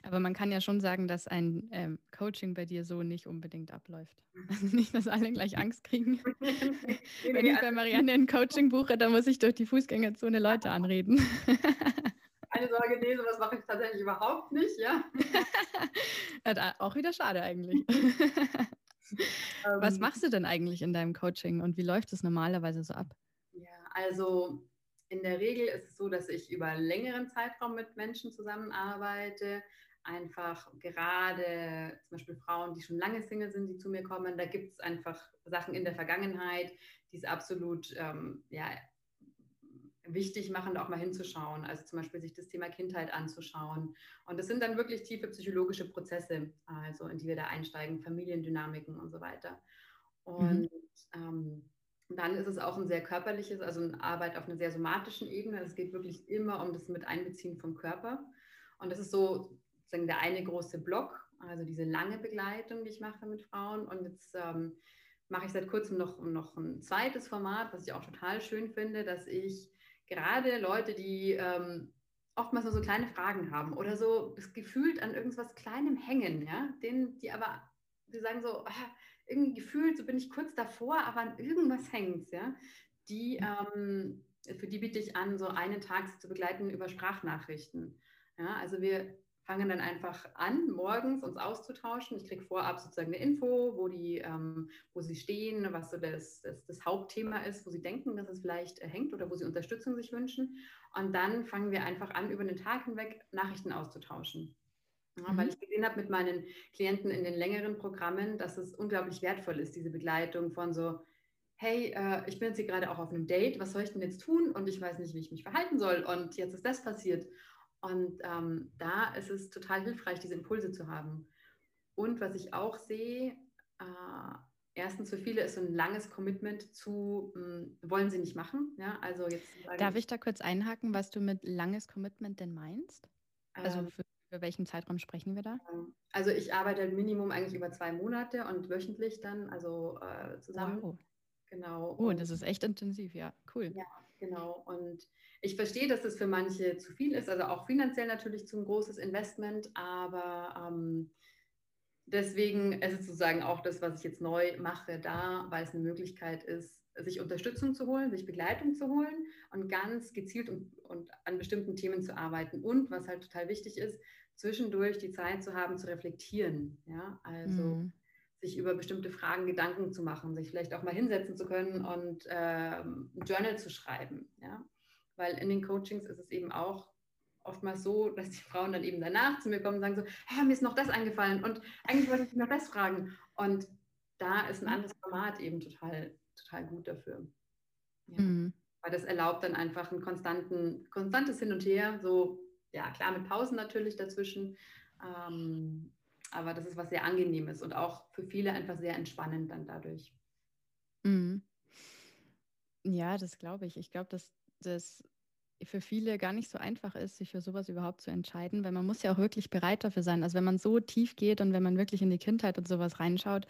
Aber man kann ja schon sagen, dass ein ähm, Coaching bei dir so nicht unbedingt abläuft. Also nicht, dass alle gleich Angst kriegen. Wenn ich bei Marianne ein Coaching buche, dann muss ich durch die Fußgängerzone Leute anreden. Eine Sorge, nee, sowas mache ich tatsächlich überhaupt nicht, ja. auch wieder schade eigentlich. Was ähm. machst du denn eigentlich in deinem Coaching und wie läuft es normalerweise so ab? Ja, also in der Regel ist es so, dass ich über längeren Zeitraum mit Menschen zusammenarbeite einfach gerade zum Beispiel Frauen, die schon lange Single sind, die zu mir kommen, da gibt es einfach Sachen in der Vergangenheit, die es absolut ähm, ja, wichtig machen, auch mal hinzuschauen. Also zum Beispiel sich das Thema Kindheit anzuschauen. Und das sind dann wirklich tiefe psychologische Prozesse, also in die wir da einsteigen, Familiendynamiken und so weiter. Und mhm. ähm, dann ist es auch ein sehr körperliches, also eine Arbeit auf einer sehr somatischen Ebene. Es geht wirklich immer um das Miteinbeziehen vom Körper. Und das ist so sozusagen der eine große Block, also diese lange Begleitung, die ich mache mit Frauen. Und jetzt ähm, mache ich seit kurzem noch, noch ein zweites Format, was ich auch total schön finde, dass ich gerade Leute, die ähm, oftmals nur so kleine Fragen haben oder so das gefühlt an irgendwas Kleinem hängen, ja, denen, die aber, die sagen so, ah, irgendwie gefühlt, so bin ich kurz davor, aber an irgendwas hängt ja, die, ähm, für die biete ich an, so einen Tag zu begleiten über Sprachnachrichten. Ja, also wir fangen dann einfach an, morgens uns auszutauschen. Ich kriege vorab sozusagen eine Info, wo, die, ähm, wo sie stehen, was so das, das, das, Hauptthema ist, wo sie denken, dass es vielleicht äh, hängt oder wo sie Unterstützung sich wünschen. Und dann fangen wir einfach an, über den Tag hinweg Nachrichten auszutauschen. Ja, mhm. Weil ich gesehen habe mit meinen Klienten in den längeren Programmen, dass es unglaublich wertvoll ist, diese Begleitung von so, hey, äh, ich bin jetzt hier gerade auch auf einem Date, was soll ich denn jetzt tun? Und ich weiß nicht, wie ich mich verhalten soll. Und jetzt ist das passiert. Und ähm, da ist es total hilfreich, diese Impulse zu haben. Und was ich auch sehe, äh, erstens für viele ist so ein langes Commitment zu, mh, hm, wollen sie nicht machen. Ja, also jetzt Darf ich da kurz einhaken, was du mit langes Commitment denn meinst? Also ähm, für, für, welchen Zeitraum sprechen wir da? Ähm, also ich arbeite halt Minimum eigentlich über zwei Monate und wöchentlich dann, also äh, zusammen. Wow. Genau. Oh, und das ist echt intensiv, ja, cool. Ja, genau. Und ich verstehe, dass das für manche zu viel ist, also auch finanziell natürlich zu ein großes Investment, aber ähm, deswegen ist es sozusagen auch das, was ich jetzt neu mache, da, weil es eine Möglichkeit ist, sich Unterstützung zu holen, sich Begleitung zu holen und ganz gezielt und, und an bestimmten Themen zu arbeiten. Und was halt total wichtig ist, zwischendurch die Zeit zu haben, zu reflektieren. Ja, also mhm. Sich über bestimmte Fragen Gedanken zu machen, sich vielleicht auch mal hinsetzen zu können und äh, ein Journal zu schreiben. Ja weil in den Coachings ist es eben auch oftmals so, dass die Frauen dann eben danach zu mir kommen und sagen so, hey, mir ist noch das eingefallen und eigentlich wollte ich noch das fragen. Und da ist ein anderes Format eben total, total gut dafür. Ja. Mhm. Weil das erlaubt dann einfach ein konstanten, konstantes Hin und Her, so, ja, klar, mit Pausen natürlich dazwischen. Ähm, aber das ist was sehr Angenehmes und auch für viele einfach sehr entspannend dann dadurch. Mhm. Ja, das glaube ich. Ich glaube, dass das für viele gar nicht so einfach ist, sich für sowas überhaupt zu entscheiden, weil man muss ja auch wirklich bereit dafür sein. Also wenn man so tief geht und wenn man wirklich in die Kindheit und sowas reinschaut,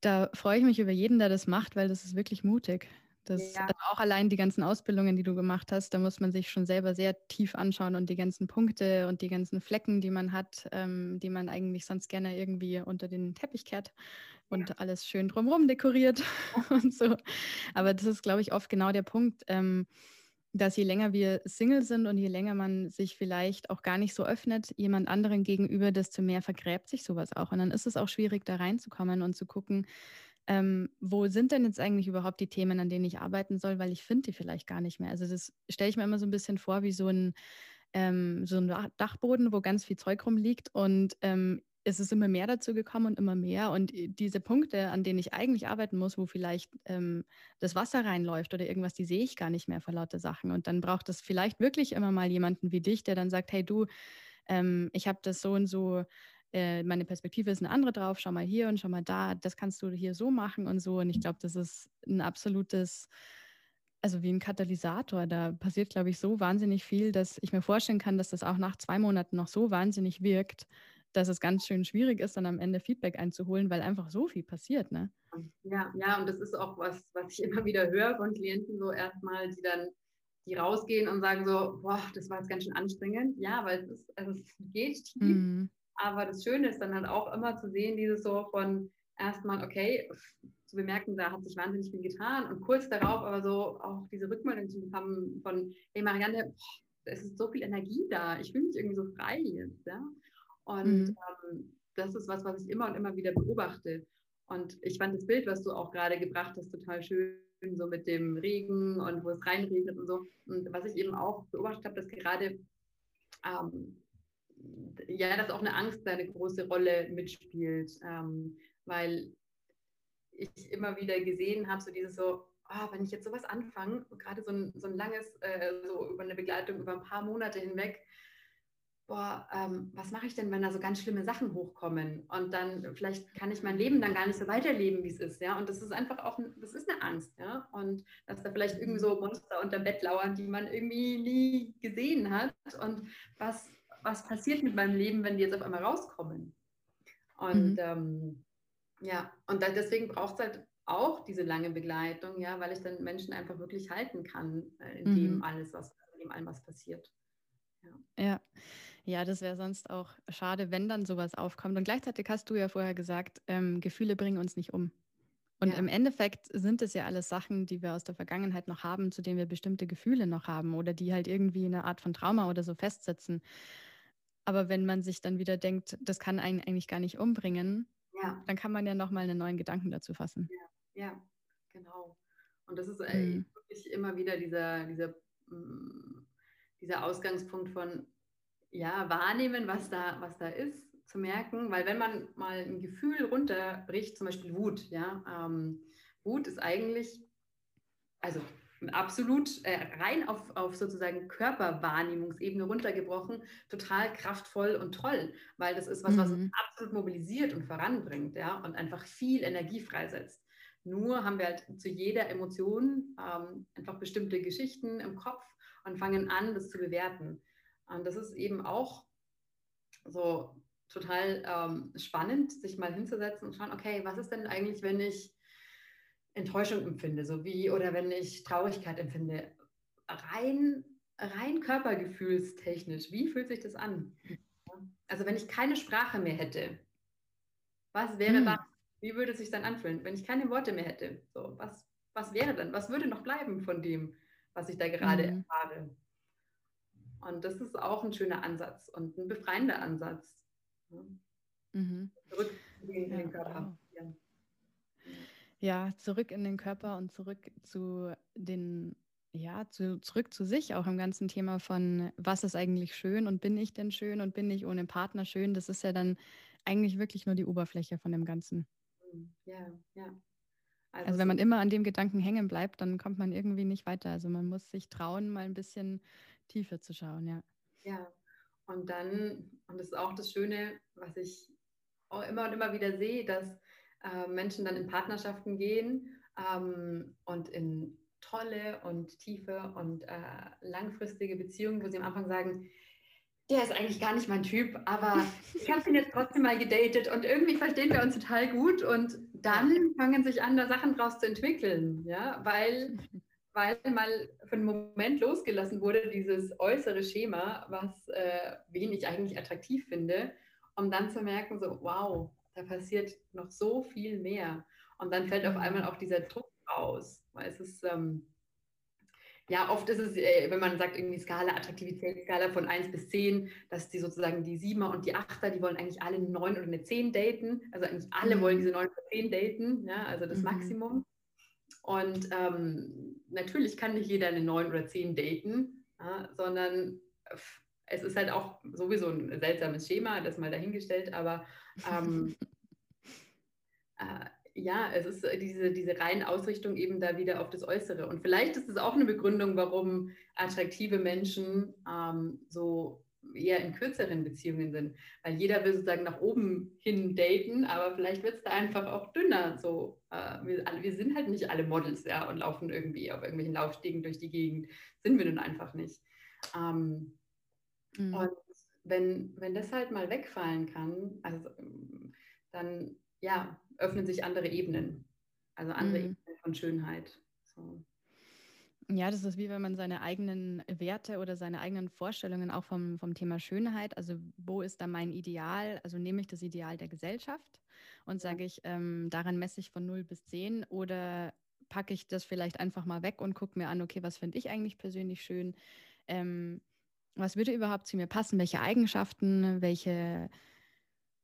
da freue ich mich über jeden, der das macht, weil das ist wirklich mutig. Das ja. also auch allein die ganzen Ausbildungen, die du gemacht hast, da muss man sich schon selber sehr tief anschauen und die ganzen Punkte und die ganzen Flecken, die man hat, ähm, die man eigentlich sonst gerne irgendwie unter den Teppich kehrt und ja. alles schön drumherum dekoriert und so. Aber das ist, glaube ich, oft genau der Punkt. Ähm, dass je länger wir Single sind und je länger man sich vielleicht auch gar nicht so öffnet, jemand anderen gegenüber, desto mehr vergräbt sich sowas auch. Und dann ist es auch schwierig, da reinzukommen und zu gucken, ähm, wo sind denn jetzt eigentlich überhaupt die Themen, an denen ich arbeiten soll, weil ich finde die vielleicht gar nicht mehr. Also das stelle ich mir immer so ein bisschen vor wie so ein, ähm, so ein Dachboden, wo ganz viel Zeug rumliegt und ähm, es ist immer mehr dazu gekommen und immer mehr. Und äh, diese Punkte, an denen ich eigentlich arbeiten muss, wo vielleicht ähm, das Wasser reinläuft oder irgendwas, die sehe ich gar nicht mehr vor lauter Sachen. Und dann braucht es vielleicht wirklich immer mal jemanden wie dich, der dann sagt, hey du, ähm, ich habe das so und so, äh, meine Perspektive ist eine andere drauf, schau mal hier und schau mal da, das kannst du hier so machen und so. Und ich glaube, das ist ein absolutes, also wie ein Katalysator. Da passiert, glaube ich, so wahnsinnig viel, dass ich mir vorstellen kann, dass das auch nach zwei Monaten noch so wahnsinnig wirkt dass es ganz schön schwierig ist, dann am Ende Feedback einzuholen, weil einfach so viel passiert, ne? Ja, ja, und das ist auch was, was ich immer wieder höre von Klienten, so erstmal, die dann, die rausgehen und sagen so, boah, das war jetzt ganz schön anstrengend. Ja, weil es ist, also es geht tief. Mhm. Aber das Schöne ist dann halt auch immer zu sehen, dieses so von erstmal, okay, zu bemerken, da hat sich wahnsinnig viel getan und kurz darauf aber so auch diese Rückmeldung zu bekommen von, hey Marianne, es ist so viel Energie da, ich fühle mich irgendwie so frei jetzt, ja. Und mhm. ähm, das ist was, was ich immer und immer wieder beobachte. Und ich fand das Bild, was du auch gerade gebracht hast, total schön, so mit dem Regen und wo es reinregnet und so. Und was ich eben auch beobachtet habe, dass gerade ähm, ja, dass auch eine Angst eine große Rolle mitspielt, ähm, weil ich immer wieder gesehen habe, so dieses so, oh, wenn ich jetzt sowas anfange, gerade so ein, so ein langes, äh, so über eine Begleitung über ein paar Monate hinweg, boah, ähm, was mache ich denn, wenn da so ganz schlimme Sachen hochkommen? Und dann vielleicht kann ich mein Leben dann gar nicht so weiterleben, wie es ist, ja. Und das ist einfach auch, das ist eine Angst, ja. Und dass da vielleicht irgendwie so Monster unter Bett lauern, die man irgendwie nie gesehen hat. Und was, was passiert mit meinem Leben, wenn die jetzt auf einmal rauskommen? Und mhm. ähm, ja, und da, deswegen braucht es halt auch diese lange Begleitung, ja, weil ich dann Menschen einfach wirklich halten kann, äh, in mhm. dem alles, was, in dem allem was passiert. Ja. ja. Ja, das wäre sonst auch schade, wenn dann sowas aufkommt. Und gleichzeitig hast du ja vorher gesagt, ähm, Gefühle bringen uns nicht um. Und ja. im Endeffekt sind es ja alles Sachen, die wir aus der Vergangenheit noch haben, zu denen wir bestimmte Gefühle noch haben oder die halt irgendwie eine Art von Trauma oder so festsitzen. Aber wenn man sich dann wieder denkt, das kann einen eigentlich gar nicht umbringen, ja. dann kann man ja nochmal einen neuen Gedanken dazu fassen. Ja, ja genau. Und das ist äh, mhm. wirklich immer wieder dieser, dieser, mm, dieser Ausgangspunkt von, ja, wahrnehmen, was da, was da ist, zu merken, weil wenn man mal ein Gefühl runterbricht, zum Beispiel Wut, ja, ähm, Wut ist eigentlich, also absolut äh, rein auf, auf sozusagen Körperwahrnehmungsebene runtergebrochen, total kraftvoll und toll, weil das ist was, mhm. was uns absolut mobilisiert und voranbringt, ja, und einfach viel Energie freisetzt. Nur haben wir halt zu jeder Emotion ähm, einfach bestimmte Geschichten im Kopf und fangen an, das zu bewerten. Und das ist eben auch so total ähm, spannend, sich mal hinzusetzen und schauen, okay, was ist denn eigentlich, wenn ich Enttäuschung empfinde, so wie, oder wenn ich Traurigkeit empfinde, rein, rein körpergefühlstechnisch, wie fühlt sich das an? Also wenn ich keine Sprache mehr hätte, was wäre hm. das? Wie würde es sich dann anfühlen, wenn ich keine Worte mehr hätte? So, was, was wäre dann? Was würde noch bleiben von dem, was ich da gerade hm. erfahre? Und das ist auch ein schöner Ansatz und ein befreiender Ansatz. Mhm. Zurück in den Körper. Ja. Ja, zurück in den Körper und zurück zu den, ja, zu, zurück zu sich, auch im ganzen Thema von, was ist eigentlich schön und bin ich denn schön und bin ich ohne Partner schön? Das ist ja dann eigentlich wirklich nur die Oberfläche von dem Ganzen. Ja, ja. Also, also wenn man immer an dem Gedanken hängen bleibt, dann kommt man irgendwie nicht weiter. Also man muss sich trauen, mal ein bisschen tiefer zu schauen, ja. Ja, und dann, und das ist auch das Schöne, was ich auch immer und immer wieder sehe, dass äh, Menschen dann in Partnerschaften gehen ähm, und in tolle und tiefe und äh, langfristige Beziehungen, wo sie am Anfang sagen, der ist eigentlich gar nicht mein Typ, aber ich habe ihn jetzt trotzdem mal gedatet und irgendwie verstehen wir uns total gut und dann fangen sich an, da Sachen draus zu entwickeln, ja, weil, weil mal für einen Moment losgelassen wurde, dieses äußere Schema, was äh, wen ich eigentlich attraktiv finde, um dann zu merken, so, wow, da passiert noch so viel mehr. Und dann fällt auf einmal auch dieser Druck raus, weil es ist, ähm, ja, oft ist es, äh, wenn man sagt, irgendwie Skala, Attraktivitätsskala von 1 bis 10, dass die sozusagen die 7er und die 8er, die wollen eigentlich alle eine 9 oder eine 10 daten. Also eigentlich alle mhm. wollen diese 9 oder 10 daten, ja, also das mhm. Maximum. Und ähm, natürlich kann nicht jeder eine 9 oder 10 daten, ja, sondern es ist halt auch sowieso ein seltsames Schema, das mal dahingestellt, aber ähm, äh, ja, es ist diese, diese reine Ausrichtung eben da wieder auf das Äußere. Und vielleicht ist es auch eine Begründung, warum attraktive Menschen ähm, so eher in kürzeren Beziehungen sind. Weil jeder will sozusagen nach oben hin daten, aber vielleicht wird es da einfach auch dünner. So, äh, wir, wir sind halt nicht alle Models, ja, und laufen irgendwie auf irgendwelchen Laufstegen durch die Gegend. Sind wir nun einfach nicht. Ähm, mhm. Und wenn, wenn das halt mal wegfallen kann, also dann ja, öffnen sich andere Ebenen. Also andere mhm. Ebenen von Schönheit. So. Ja, das ist wie wenn man seine eigenen Werte oder seine eigenen Vorstellungen auch vom, vom Thema Schönheit, also wo ist da mein Ideal? Also nehme ich das Ideal der Gesellschaft und sage ich, ähm, daran messe ich von 0 bis 10 oder packe ich das vielleicht einfach mal weg und gucke mir an, okay, was finde ich eigentlich persönlich schön? Ähm, was würde überhaupt zu mir passen? Welche Eigenschaften, welche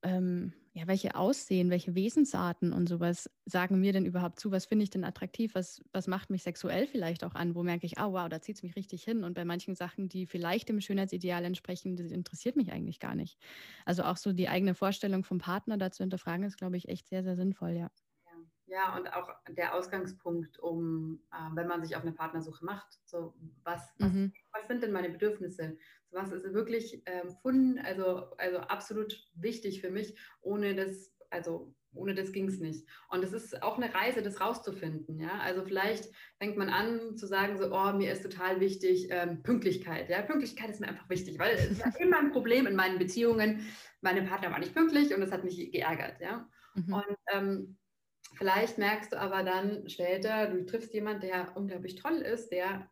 ähm, ja, welche Aussehen, welche Wesensarten und sowas sagen mir denn überhaupt zu? Was finde ich denn attraktiv? Was, was macht mich sexuell vielleicht auch an? Wo merke ich, oh wow, da zieht es mich richtig hin. Und bei manchen Sachen, die vielleicht dem Schönheitsideal entsprechen, das interessiert mich eigentlich gar nicht. Also auch so die eigene Vorstellung vom Partner dazu hinterfragen, ist, glaube ich, echt sehr, sehr sinnvoll, ja. Ja, und auch der Ausgangspunkt, um, äh, wenn man sich auf eine Partnersuche macht, so was, was, mhm. was sind denn meine Bedürfnisse? So, was ist wirklich ähm, fun, also, also absolut wichtig für mich, ohne das, also ohne das ging es nicht. Und es ist auch eine Reise, das rauszufinden. Ja? Also vielleicht fängt man an zu sagen, so, oh, mir ist total wichtig ähm, Pünktlichkeit. Ja? Pünktlichkeit ist mir einfach wichtig, weil es ist immer ein Problem in meinen Beziehungen. Meine Partner war nicht pünktlich und das hat mich geärgert. Ja? Mhm. Und ähm, Vielleicht merkst du aber dann später, du triffst jemanden, der unglaublich toll ist, der,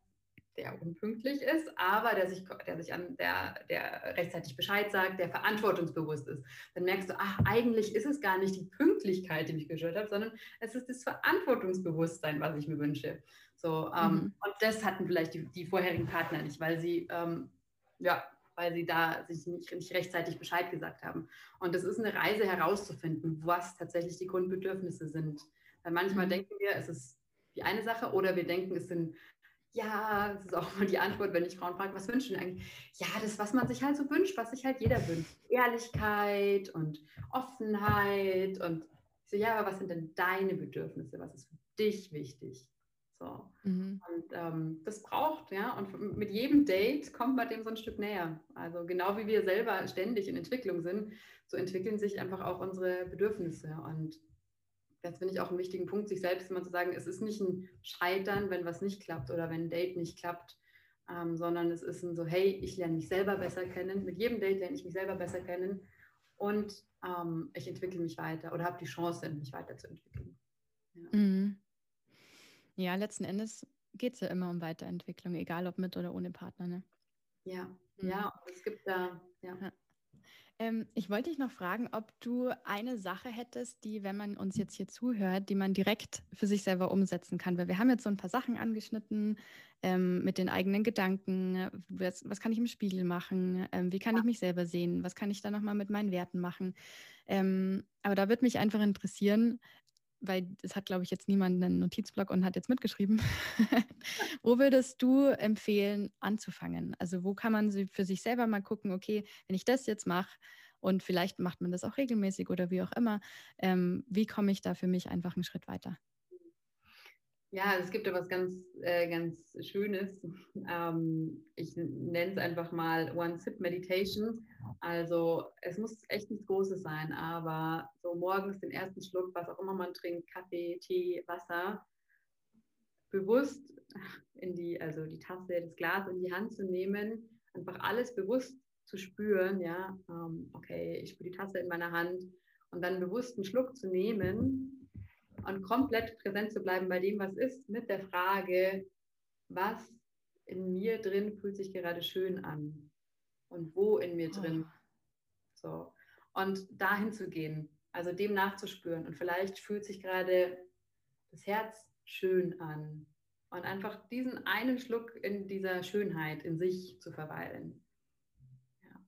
der unpünktlich ist, aber der sich, der sich an, der, der rechtzeitig Bescheid sagt, der verantwortungsbewusst ist. Dann merkst du, ach, eigentlich ist es gar nicht die Pünktlichkeit, die mich gestört hat, sondern es ist das Verantwortungsbewusstsein, was ich mir wünsche. So, ähm, mhm. Und das hatten vielleicht die, die vorherigen Partner nicht, weil sie ähm, ja, weil sie da sich nicht, nicht, rechtzeitig Bescheid gesagt haben. Und das ist eine Reise herauszufinden, was tatsächlich die Grundbedürfnisse sind. Weil manchmal mhm. denken wir, es ist die eine Sache oder wir denken, es sind, ja, das ist auch mal die Antwort, wenn ich Frauen frage, was wünschen eigentlich? Ja, das, was man sich halt so wünscht, was sich halt jeder wünscht. Ehrlichkeit und Offenheit und ich so, ja, aber was sind denn deine Bedürfnisse? Was ist für dich wichtig? So. Mhm. Und ähm, das braucht, ja, und mit jedem Date kommt man dem so ein Stück näher. Also genau wie wir selber ständig in Entwicklung sind, so entwickeln sich einfach auch unsere Bedürfnisse. Und das finde ich auch einen wichtigen Punkt, sich selbst immer zu sagen, es ist nicht ein Scheitern, wenn was nicht klappt oder wenn ein Date nicht klappt, ähm, sondern es ist ein so, hey, ich lerne mich selber besser kennen. Mit jedem Date lerne ich mich selber besser kennen und ähm, ich entwickle mich weiter oder habe die Chance, mich weiterzuentwickeln. Ja. Mhm. Ja, letzten Endes geht es ja immer um Weiterentwicklung, egal ob mit oder ohne Partner. Ne? Ja, mhm. ja, es gibt da, ja. ja. Ähm, ich wollte dich noch fragen, ob du eine Sache hättest, die, wenn man uns jetzt hier zuhört, die man direkt für sich selber umsetzen kann. Weil wir haben jetzt so ein paar Sachen angeschnitten ähm, mit den eigenen Gedanken. Was, was, kann ich im Spiegel machen? Ähm, wie kann ja. ich mich selber sehen? Was kann ich da nochmal mit meinen Werten machen? Ähm, aber da würde mich einfach interessieren, weil es hat, glaube ich, jetzt niemand einen Notizblock und hat jetzt mitgeschrieben. wo würdest du empfehlen, anzufangen? Also wo kann man für sich selber mal gucken, okay, wenn ich das jetzt mache und vielleicht macht man das auch regelmäßig oder wie auch immer, ähm, wie komme ich da für mich einfach einen Schritt weiter? Ja, es gibt ja was ganz, äh, ganz Schönes. Ähm, ich nenne es einfach mal One-Sip-Meditation. Also es muss echt nichts Großes sein, aber so morgens den ersten Schluck, was auch immer man trinkt, Kaffee, Tee, Wasser, bewusst in die, also die Tasse, das Glas in die Hand zu nehmen, einfach alles bewusst zu spüren, ja, ähm, okay, ich spüre die Tasse in meiner Hand und dann bewusst einen Schluck zu nehmen und komplett präsent zu bleiben bei dem, was ist, mit der Frage, was in mir drin fühlt sich gerade schön an und wo in mir drin. Oh. So. Und dahin zu gehen, also dem nachzuspüren. Und vielleicht fühlt sich gerade das Herz schön an. Und einfach diesen einen Schluck in dieser Schönheit in sich zu verweilen. Ja.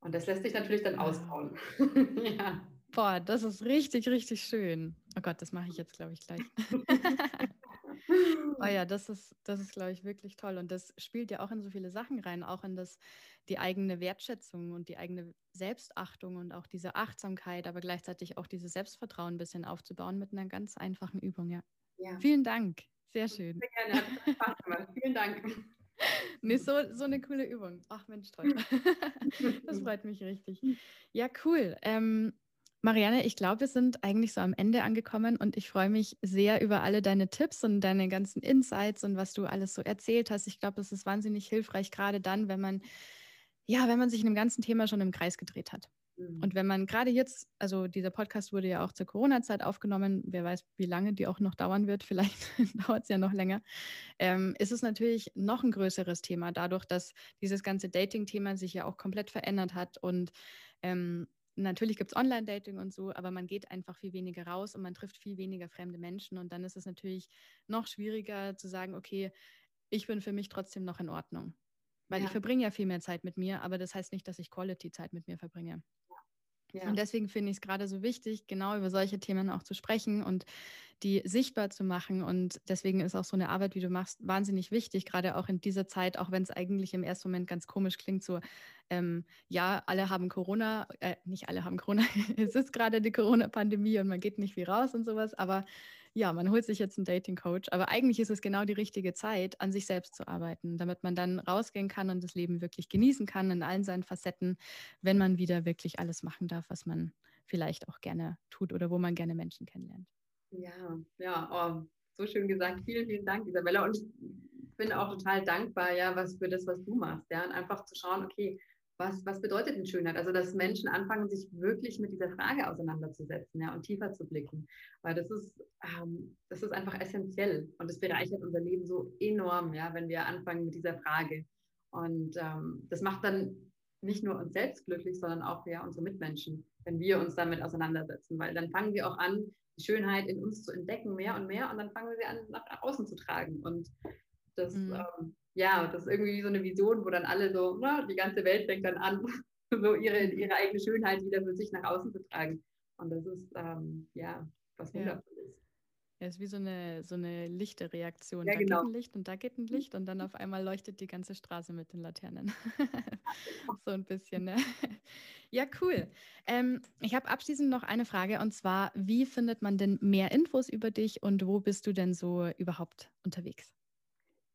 Und das lässt sich natürlich dann ausbauen. ja. Boah, das ist richtig, richtig schön. Oh Gott, das mache ich jetzt, glaube ich, gleich. oh ja, das ist, das ist, glaube ich, wirklich toll. Und das spielt ja auch in so viele Sachen rein, auch in das, die eigene Wertschätzung und die eigene Selbstachtung und auch diese Achtsamkeit, aber gleichzeitig auch dieses Selbstvertrauen ein bisschen aufzubauen mit einer ganz einfachen Übung, ja. ja. Vielen Dank. Sehr schön. Sehr gerne, Spaß gemacht. Vielen Dank. Nee, so, so eine coole Übung. Ach Mensch, toll. das freut mich richtig. Ja, cool. Ähm, Marianne, ich glaube, wir sind eigentlich so am Ende angekommen und ich freue mich sehr über alle deine Tipps und deine ganzen Insights und was du alles so erzählt hast. Ich glaube, das ist wahnsinnig hilfreich, gerade dann, wenn man, ja, wenn man sich in dem ganzen Thema schon im Kreis gedreht hat. Mhm. Und wenn man gerade jetzt, also dieser Podcast wurde ja auch zur Corona-Zeit aufgenommen, wer weiß, wie lange die auch noch dauern wird, vielleicht dauert es ja noch länger, ähm, ist es natürlich noch ein größeres Thema, dadurch, dass dieses ganze Dating-Thema sich ja auch komplett verändert hat und ähm, natürlich gibt es Online-Dating und so, aber man geht einfach viel weniger raus und man trifft viel weniger fremde Menschen. Und dann ist es natürlich noch schwieriger zu sagen, okay, ich bin für mich trotzdem noch in Ordnung. Weil ja. ich verbringe ja viel mehr Zeit mit mir, aber das heißt nicht, dass ich Quality-Zeit mit mir verbringe. Ja. Und deswegen finde ich es gerade so wichtig, genau über solche Themen auch zu sprechen und die sichtbar zu machen. Und deswegen ist auch so eine Arbeit, wie du machst, wahnsinnig wichtig, gerade auch in dieser Zeit, auch wenn es eigentlich im ersten Moment ganz komisch klingt, so, ähm, ja, alle haben Corona, äh, nicht alle haben Corona, es ist gerade die Corona-Pandemie und man geht nicht viel raus und sowas, aber ja, man holt sich jetzt einen Dating-Coach, aber eigentlich ist es genau die richtige Zeit, an sich selbst zu arbeiten, damit man dann rausgehen kann und das Leben wirklich genießen kann in allen seinen Facetten, wenn man wieder wirklich alles machen darf, was man vielleicht auch gerne tut oder wo man gerne Menschen kennenlernt. Ja, ja, oh, so schön gesagt. Vielen, vielen Dank, Isabella. Und ich bin auch total dankbar, ja, was für das, was du machst, ja, und einfach zu schauen, okay, was, was bedeutet denn Schönheit? Also, dass Menschen anfangen, sich wirklich mit dieser Frage auseinanderzusetzen ja, und tiefer zu blicken. Weil das ist, ähm, das ist einfach essentiell und es bereichert unser Leben so enorm, ja, wenn wir anfangen mit dieser Frage. Und ähm, das macht dann nicht nur uns selbst glücklich, sondern auch ja, unsere Mitmenschen, wenn wir uns damit auseinandersetzen. Weil dann fangen wir auch an, die Schönheit in uns zu entdecken, mehr und mehr, und dann fangen wir sie an, nach außen zu tragen. Und das, mhm. ähm, ja, das ist irgendwie so eine Vision, wo dann alle so, na, die ganze Welt fängt dann an, so ihre, ihre eigene Schönheit wieder für sich nach außen zu tragen. Und das ist, ähm, ja, was wundervolles. Ja, es ist wie so eine, so eine Lichtreaktion. Ja, da genau. geht ein Licht und da geht ein Licht und dann auf einmal leuchtet die ganze Straße mit den Laternen. so ein bisschen, ne? Ja, cool. Ähm, ich habe abschließend noch eine Frage und zwar, wie findet man denn mehr Infos über dich und wo bist du denn so überhaupt unterwegs?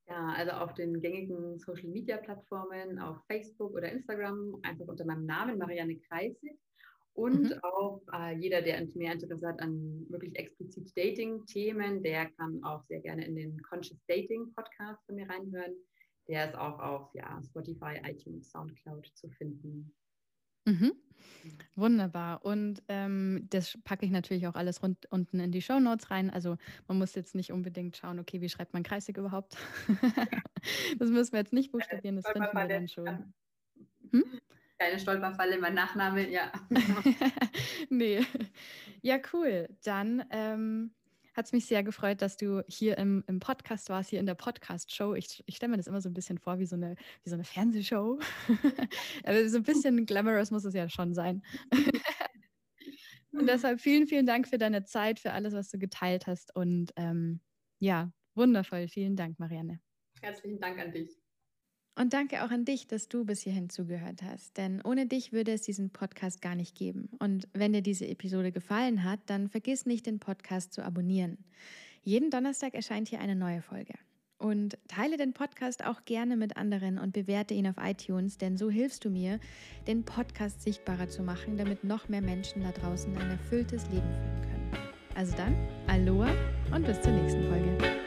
Ja, also auf den gängigen Social Media Plattformen, auf Facebook oder Instagram, einfach unter meinem Namen Marianne Kreisig. Und mhm. auch äh, jeder, der mehr Interesse hat an wirklich explizit Dating-Themen, der kann auch sehr gerne in den Conscious Dating Podcast von mir reinhören. Der ist auch auf ja, Spotify, iTunes, Soundcloud zu finden. Mhm. Wunderbar. Und ähm, das packe ich natürlich auch alles rund, unten in die Show Notes rein. Also man muss jetzt nicht unbedingt schauen, okay, wie schreibt man Kreisig überhaupt? das müssen wir jetzt nicht buchstabieren, das finden wir dann schon. Hm? Keine Stolperfalle, mein Nachname, ja. nee. Ja, cool. Dann ähm, hat es mich sehr gefreut, dass du hier im, im Podcast warst, hier in der Podcast-Show. Ich, ich stelle mir das immer so ein bisschen vor wie so eine, wie so eine Fernsehshow. Aber so ein bisschen glamorous muss es ja schon sein. und deshalb vielen, vielen Dank für deine Zeit, für alles, was du geteilt hast. Und ähm, ja, wundervoll. Vielen Dank, Marianne. Herzlichen Dank an dich. Und danke auch an dich, dass du bis hierhin zugehört hast. Denn ohne dich würde es diesen Podcast gar nicht geben. Und wenn dir diese Episode gefallen hat, dann vergiss nicht, den Podcast zu abonnieren. Jeden Donnerstag erscheint hier eine neue Folge. Und teile den Podcast auch gerne mit anderen und bewerte ihn auf iTunes, denn so hilfst du mir, den Podcast sichtbarer zu machen, damit noch mehr Menschen da draußen ein erfülltes Leben führen können. Also dann, Aloha und bis zur nächsten Folge.